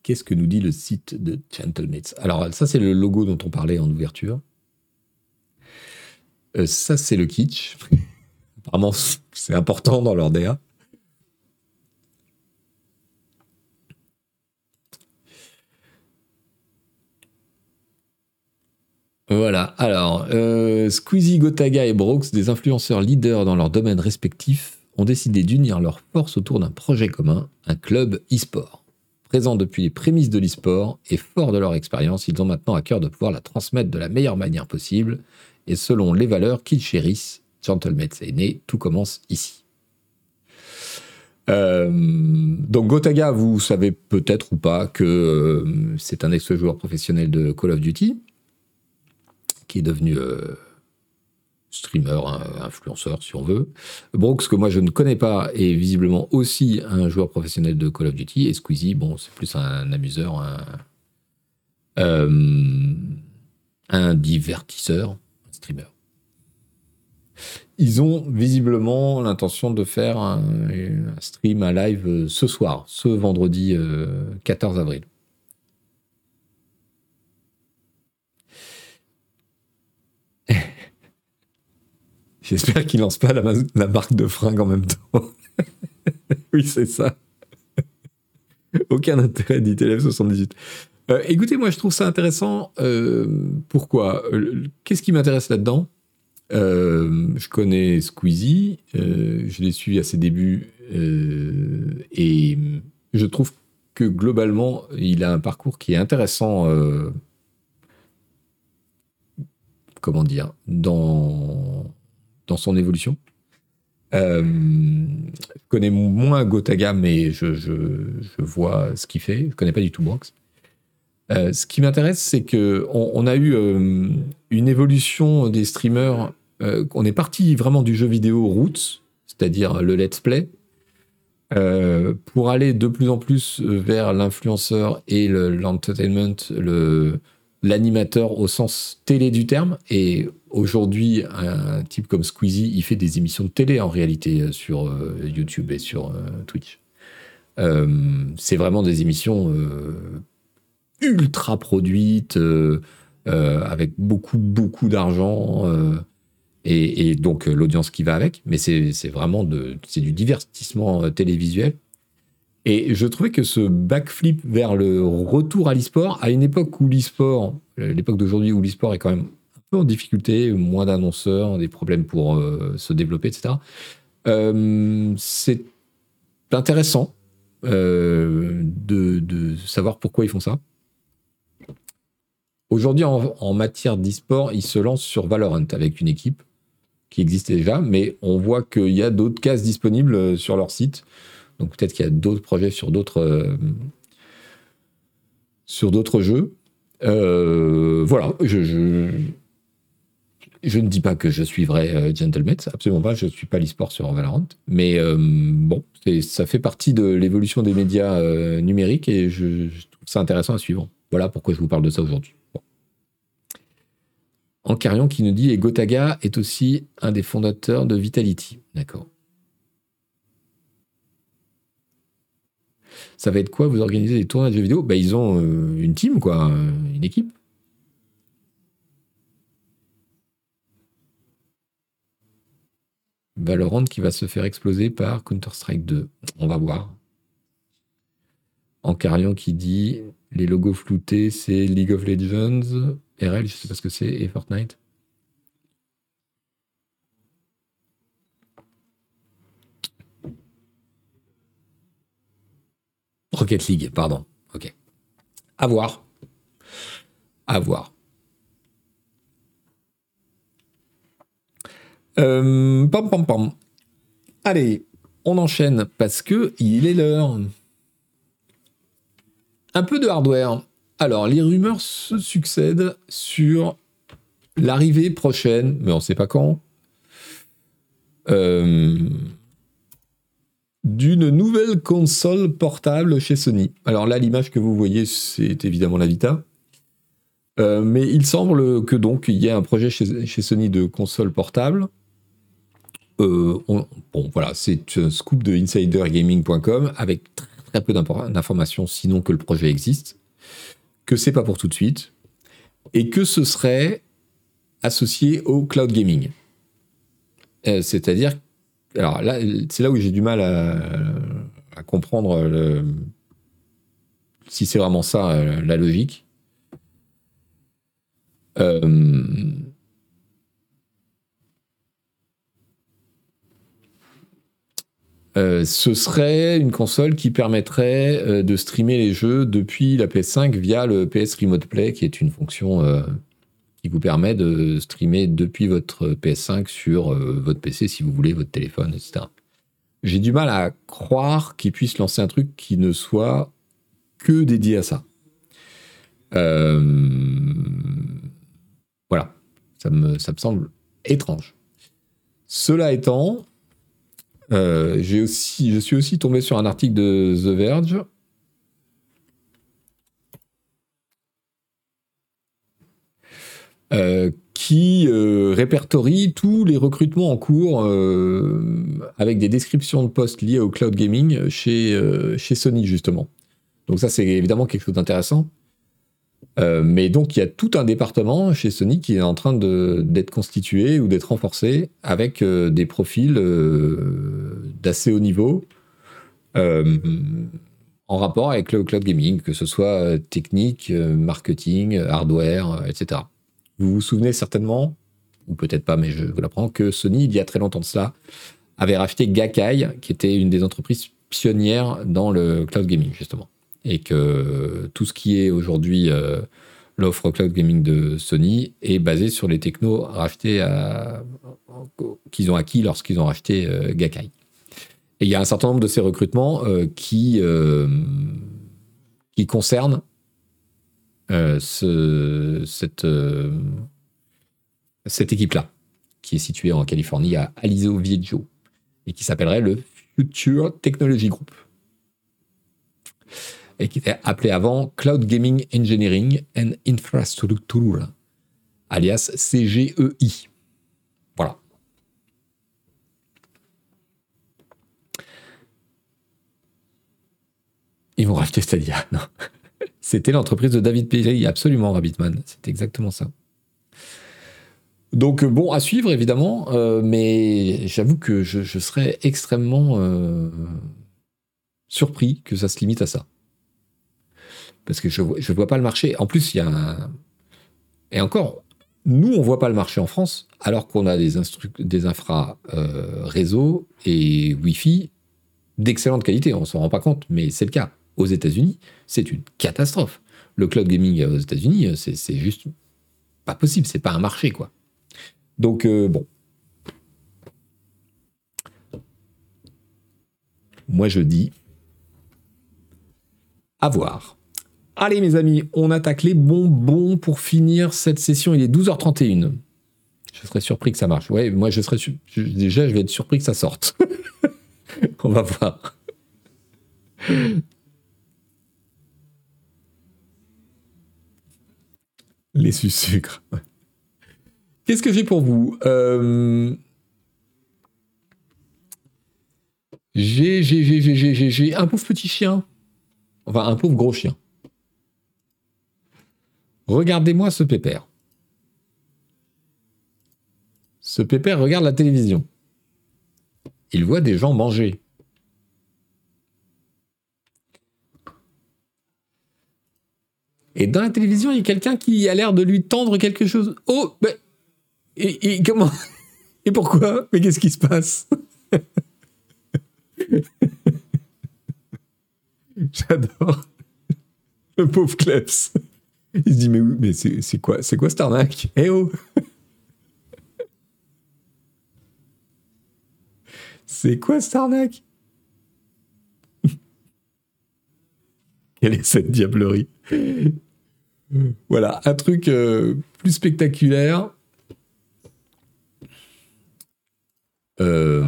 S1: Qu'est-ce que nous dit le site de Gentlemates Alors, ça, c'est le logo dont on parlait en ouverture. Euh, ça, c'est le kitsch. Apparemment, c'est important dans leur DA. Voilà, alors, euh, Squeezie, Gotaga et Brooks, des influenceurs leaders dans leur domaine respectif, ont décidé d'unir leurs forces autour d'un projet commun, un club e-sport. Présent depuis les prémices de l'e-sport et fort de leur expérience, ils ont maintenant à cœur de pouvoir la transmettre de la meilleure manière possible et selon les valeurs qu'ils chérissent. Gentlemen est né, tout commence ici. Euh, donc Gotaga, vous savez peut-être ou pas que euh, c'est un ex-joueur professionnel de Call of Duty qui est devenu euh, streamer, influenceur si on veut. Brooks, que moi je ne connais pas, est visiblement aussi un joueur professionnel de Call of Duty. Et Squeezie, bon, c'est plus un amuseur, un, euh, un divertisseur, un streamer. Ils ont visiblement l'intention de faire un, stream, un live euh, ce soir, ce vendredi 14 avril. J'espère qu'il lance pas la, marque de fringues en même temps. oui, c'est ça. Aucun intérêt, dit Élève 78. écoutez, moi, je trouve ça intéressant. Euh, pourquoi? Euh, Qu'est-ce qui m'intéresse là-dedans? Euh, Je connais Squeezie. je l'ai suivi à ses débuts. et je trouve que globalement, il a un parcours qui est intéressant. Comment dire Dans dans son évolution. Euh, je connais moins Gotaga, mais je, je, vois ce qu'il fait. Je connais pas du tout Brox. Euh, ce qui m'intéresse, c'est que on, a eu euh, une évolution des streamers. on est parti vraiment du jeu vidéo roots, c'est-à-dire le let's play, pour aller de plus en plus vers l'influenceur et l'entertainment, le, l'animateur au sens télé du terme. Et aujourd'hui, un type comme Squeezie, il fait des émissions de télé en réalité euh, sur euh, YouTube et sur euh, Twitch. c'est vraiment des émissions ultra produites, avec beaucoup, beaucoup d'argent. Et, donc l'audience qui va avec, mais c'est vraiment du divertissement télévisuel. Et je trouvais que ce backflip vers le retour à l'e-sport, à une époque où l'e-sport, l'époque d'aujourd'hui où l'e-sport est quand même un peu en difficulté, moins d'annonceurs, des problèmes pour euh, se développer, etc., euh, c'est intéressant euh, de, savoir pourquoi ils font ça. Aujourd'hui, en, en, matière d'e-sport, ils se lancent sur Valorant avec une équipe qui existait déjà, mais on voit qu'il y a d'autres cases disponibles sur leur site. Donc peut-être qu'il y a d'autres projets sur d'autres euh, sur d'autres jeux. Euh, voilà, je, je, ne dis pas que je suivrai euh, Gentleman, absolument pas, je ne suis pas l'e-sport sur Valorant, mais bon, ça fait partie de l'évolution des médias numériques et je, trouve ça intéressant à suivre. Voilà pourquoi je vous parle de ça aujourd'hui. En Carion qui nous dit et Gotaga est aussi un des fondateurs de Vitality. D'accord. Ça va être quoi Vous organisez des tournois de jeux vidéo bah, Ils ont euh, une team, quoi, une équipe. Valorant qui va se faire exploser par Counter-Strike 2. On va voir. Encarion qui dit les logos floutés, c'est League of Legends, RL, je sais pas ce que c'est, et Fortnite. Rocket League, pardon. Ok. À voir. À voir. Euh, pam, pam, pam. Allez, on enchaîne parce que il est l'heure. Un peu de hardware. Alors, les rumeurs se succèdent sur l'arrivée prochaine, mais on ne sait pas quand. Euh, d'une nouvelle console portable chez Sony. Alors là, l'image que vous voyez, c'est évidemment la Vita. Euh, mais il semble que donc il y ait un projet chez, Sony de console portable. Euh, bon, voilà, c'est un scoop de insidergaming.com avec très, très peu d'informations, sinon que le projet existe, que c'est pas pour tout de suite, et que ce serait associé au cloud gaming. Euh, c'est-à-dire alors là, c'est là où j'ai du mal à, comprendre si c'est vraiment ça euh, la logique. Euh, euh, ce serait une console qui permettrait de streamer les jeux depuis la PS5 via le PS Remote Play, qui est une fonction qui vous permet de streamer depuis votre PS5 sur euh, votre PC si vous voulez, votre téléphone, etc. J'ai du mal à croire qu'ils puissent lancer un truc qui ne soit que dédié à ça. Euh, voilà, ça me, ça me semble étrange. Cela étant, j'ai aussi, je suis aussi tombé sur un article de The Verge Euh, qui euh, répertorie tous les recrutements en cours euh, avec des descriptions de postes liés au cloud gaming chez, chez Sony, justement. Donc ça, c'est évidemment quelque chose d'intéressant. mais donc, il y a tout un département chez Sony qui est en train d'être constitué ou d'être renforcé avec des profils d'assez haut niveau en rapport avec le cloud gaming, que ce soit technique, marketing, hardware, etc. Vous vous souvenez certainement, ou peut-être pas, mais je vous l'apprends, que Sony, il y a très longtemps de cela, avait racheté Gakai, qui était une des entreprises pionnières dans le cloud gaming, justement. Et que tout ce qui est aujourd'hui euh, l'offre cloud gaming de Sony est basé sur les technos rachetés qu'ils ont acquis lorsqu'ils ont racheté euh, Gakai. Et il y a un certain nombre de ces recrutements euh, qui, qui concernent cette, euh, cette équipe-là, qui est située en Californie à Aliso Viejo, et qui s'appellerait le Future Technology Group, et qui était appelé avant Cloud Gaming Engineering and Infrastructure, alias CGEI. Voilà. Ils vont racheter Stadia, non c'était l'entreprise de David Perry, absolument, Rabbitman. C'est exactement ça. Donc, euh, bon, à suivre, évidemment, euh, mais j'avoue que je, serais extrêmement euh, surpris que ça se limite à ça. Parce que je ne vois pas le marché. En plus, il y a un... Et encore, nous, on ne voit pas le marché en France, alors qu'on a des, infra réseau et Wi-Fi d'excellente qualité. On ne s'en rend pas compte, mais c'est le cas aux États-Unis, c'est une catastrophe. Le cloud gaming aux États-Unis, c'est juste pas possible, c'est pas un marché, quoi. Donc, euh, bon. Moi, je dis à voir. Allez, mes amis, on attaque les bonbons pour finir cette session. Il est 12h31. Je serais surpris que ça marche. Ouais, moi, je serais. Déjà, je vais être surpris que ça sorte. on va voir. Les sucres. Qu'est-ce que j'ai pour vous euh... J'ai, j'ai, j'ai, j'ai, j'ai, j'ai un pauvre petit chien. Enfin, un pauvre gros chien. Regardez-moi ce pépère. Ce pépère regarde la télévision. Il voit des gens manger. Et dans la télévision, il y a quelqu'un qui a l'air de lui tendre quelque chose. Oh, mais. Et, comment Et pourquoi? Mais qu'est-ce qui se passe? J'adore. Le pauvre Klebs. Il se dit, mais, mais c'est quoi, quoi cette arnaque? Eh oh C'est quoi cette arnaque? Quelle est cette diablerie? Voilà, un truc euh, plus spectaculaire. Euh,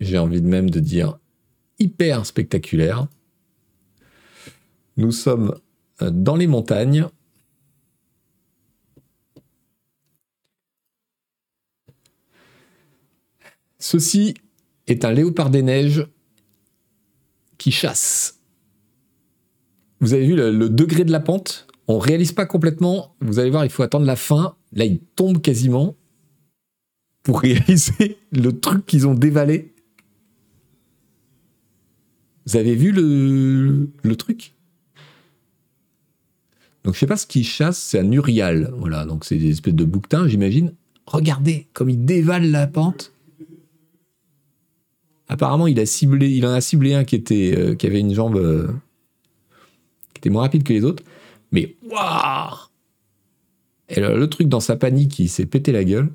S1: j'ai envie de même de dire hyper spectaculaire. Nous sommes euh, dans les montagnes. Ceci est un léopard des neiges qui chasse. Vous avez vu le, degré de la pente? On réalise pas complètement. Vous allez voir, il faut attendre la fin. Là, il tombe quasiment pour réaliser le truc qu'ils ont dévalé. Vous avez vu le, truc? Donc je sais pas ce qu'ils chassent, c'est un urial. Voilà, donc c'est des espèces de bouquetins, j'imagine. Regardez comme il dévale la pente. Apparemment, il a ciblé, il en a ciblé un qui euh, qui avait une jambe euh, était moins rapide que les autres. Mais waouh Et le, truc dans sa panique, il s'est pété la gueule.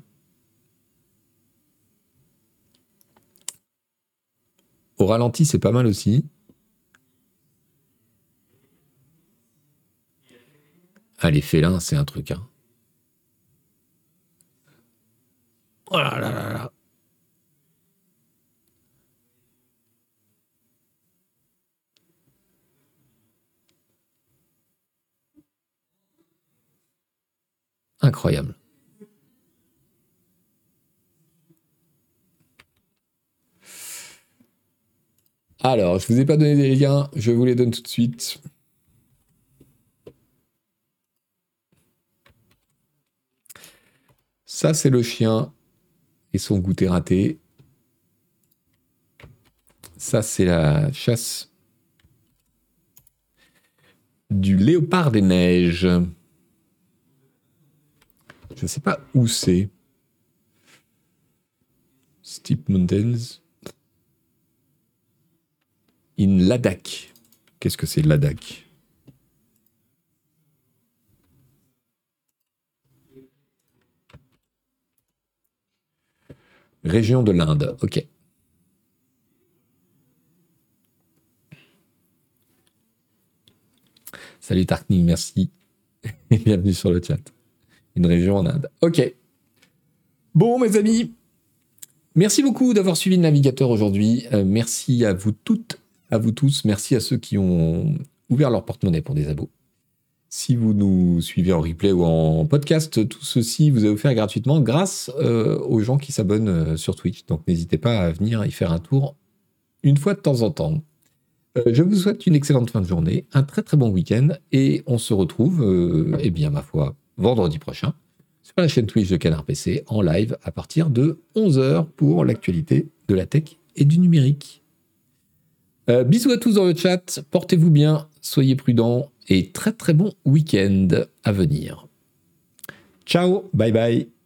S1: Au ralenti, c'est pas mal aussi. Les félins, c'est un truc. Hein. Oh là là là là. Incroyable. Alors, je vous ai pas donné des liens, je vous les donne tout de suite. Ça, c'est le chien et son goûter raté. Ça, c'est la chasse du léopard des neiges. Je ne sais pas où c'est. Steep Mountains. In Ladakh. Qu'est-ce que c'est Ladakh? Région de l'Inde, ok. Salut Tarkning, merci. bienvenue sur le chat. Une région en Inde. Ok. Bon, mes amis, merci beaucoup d'avoir suivi le navigateur aujourd'hui. Euh, merci à vous toutes, à vous tous. Merci à ceux qui ont ouvert leur porte-monnaie pour des abos. Si vous nous suivez en replay ou en podcast, tout ceci vous est offert gratuitement grâce euh, aux gens qui s'abonnent euh, sur Twitch. Donc n'hésitez pas à venir y faire un tour une fois de temps en temps. Je vous souhaite une excellente fin de journée, un très très bon week-end et on se retrouve, eh bien ma foi, vendredi prochain sur la chaîne Twitch de Canard PC en live à partir de 11h pour l'actualité de la tech et du numérique. bisous à tous dans le chat, portez-vous bien, soyez prudents et très très bon week-end à venir. Ciao, bye bye.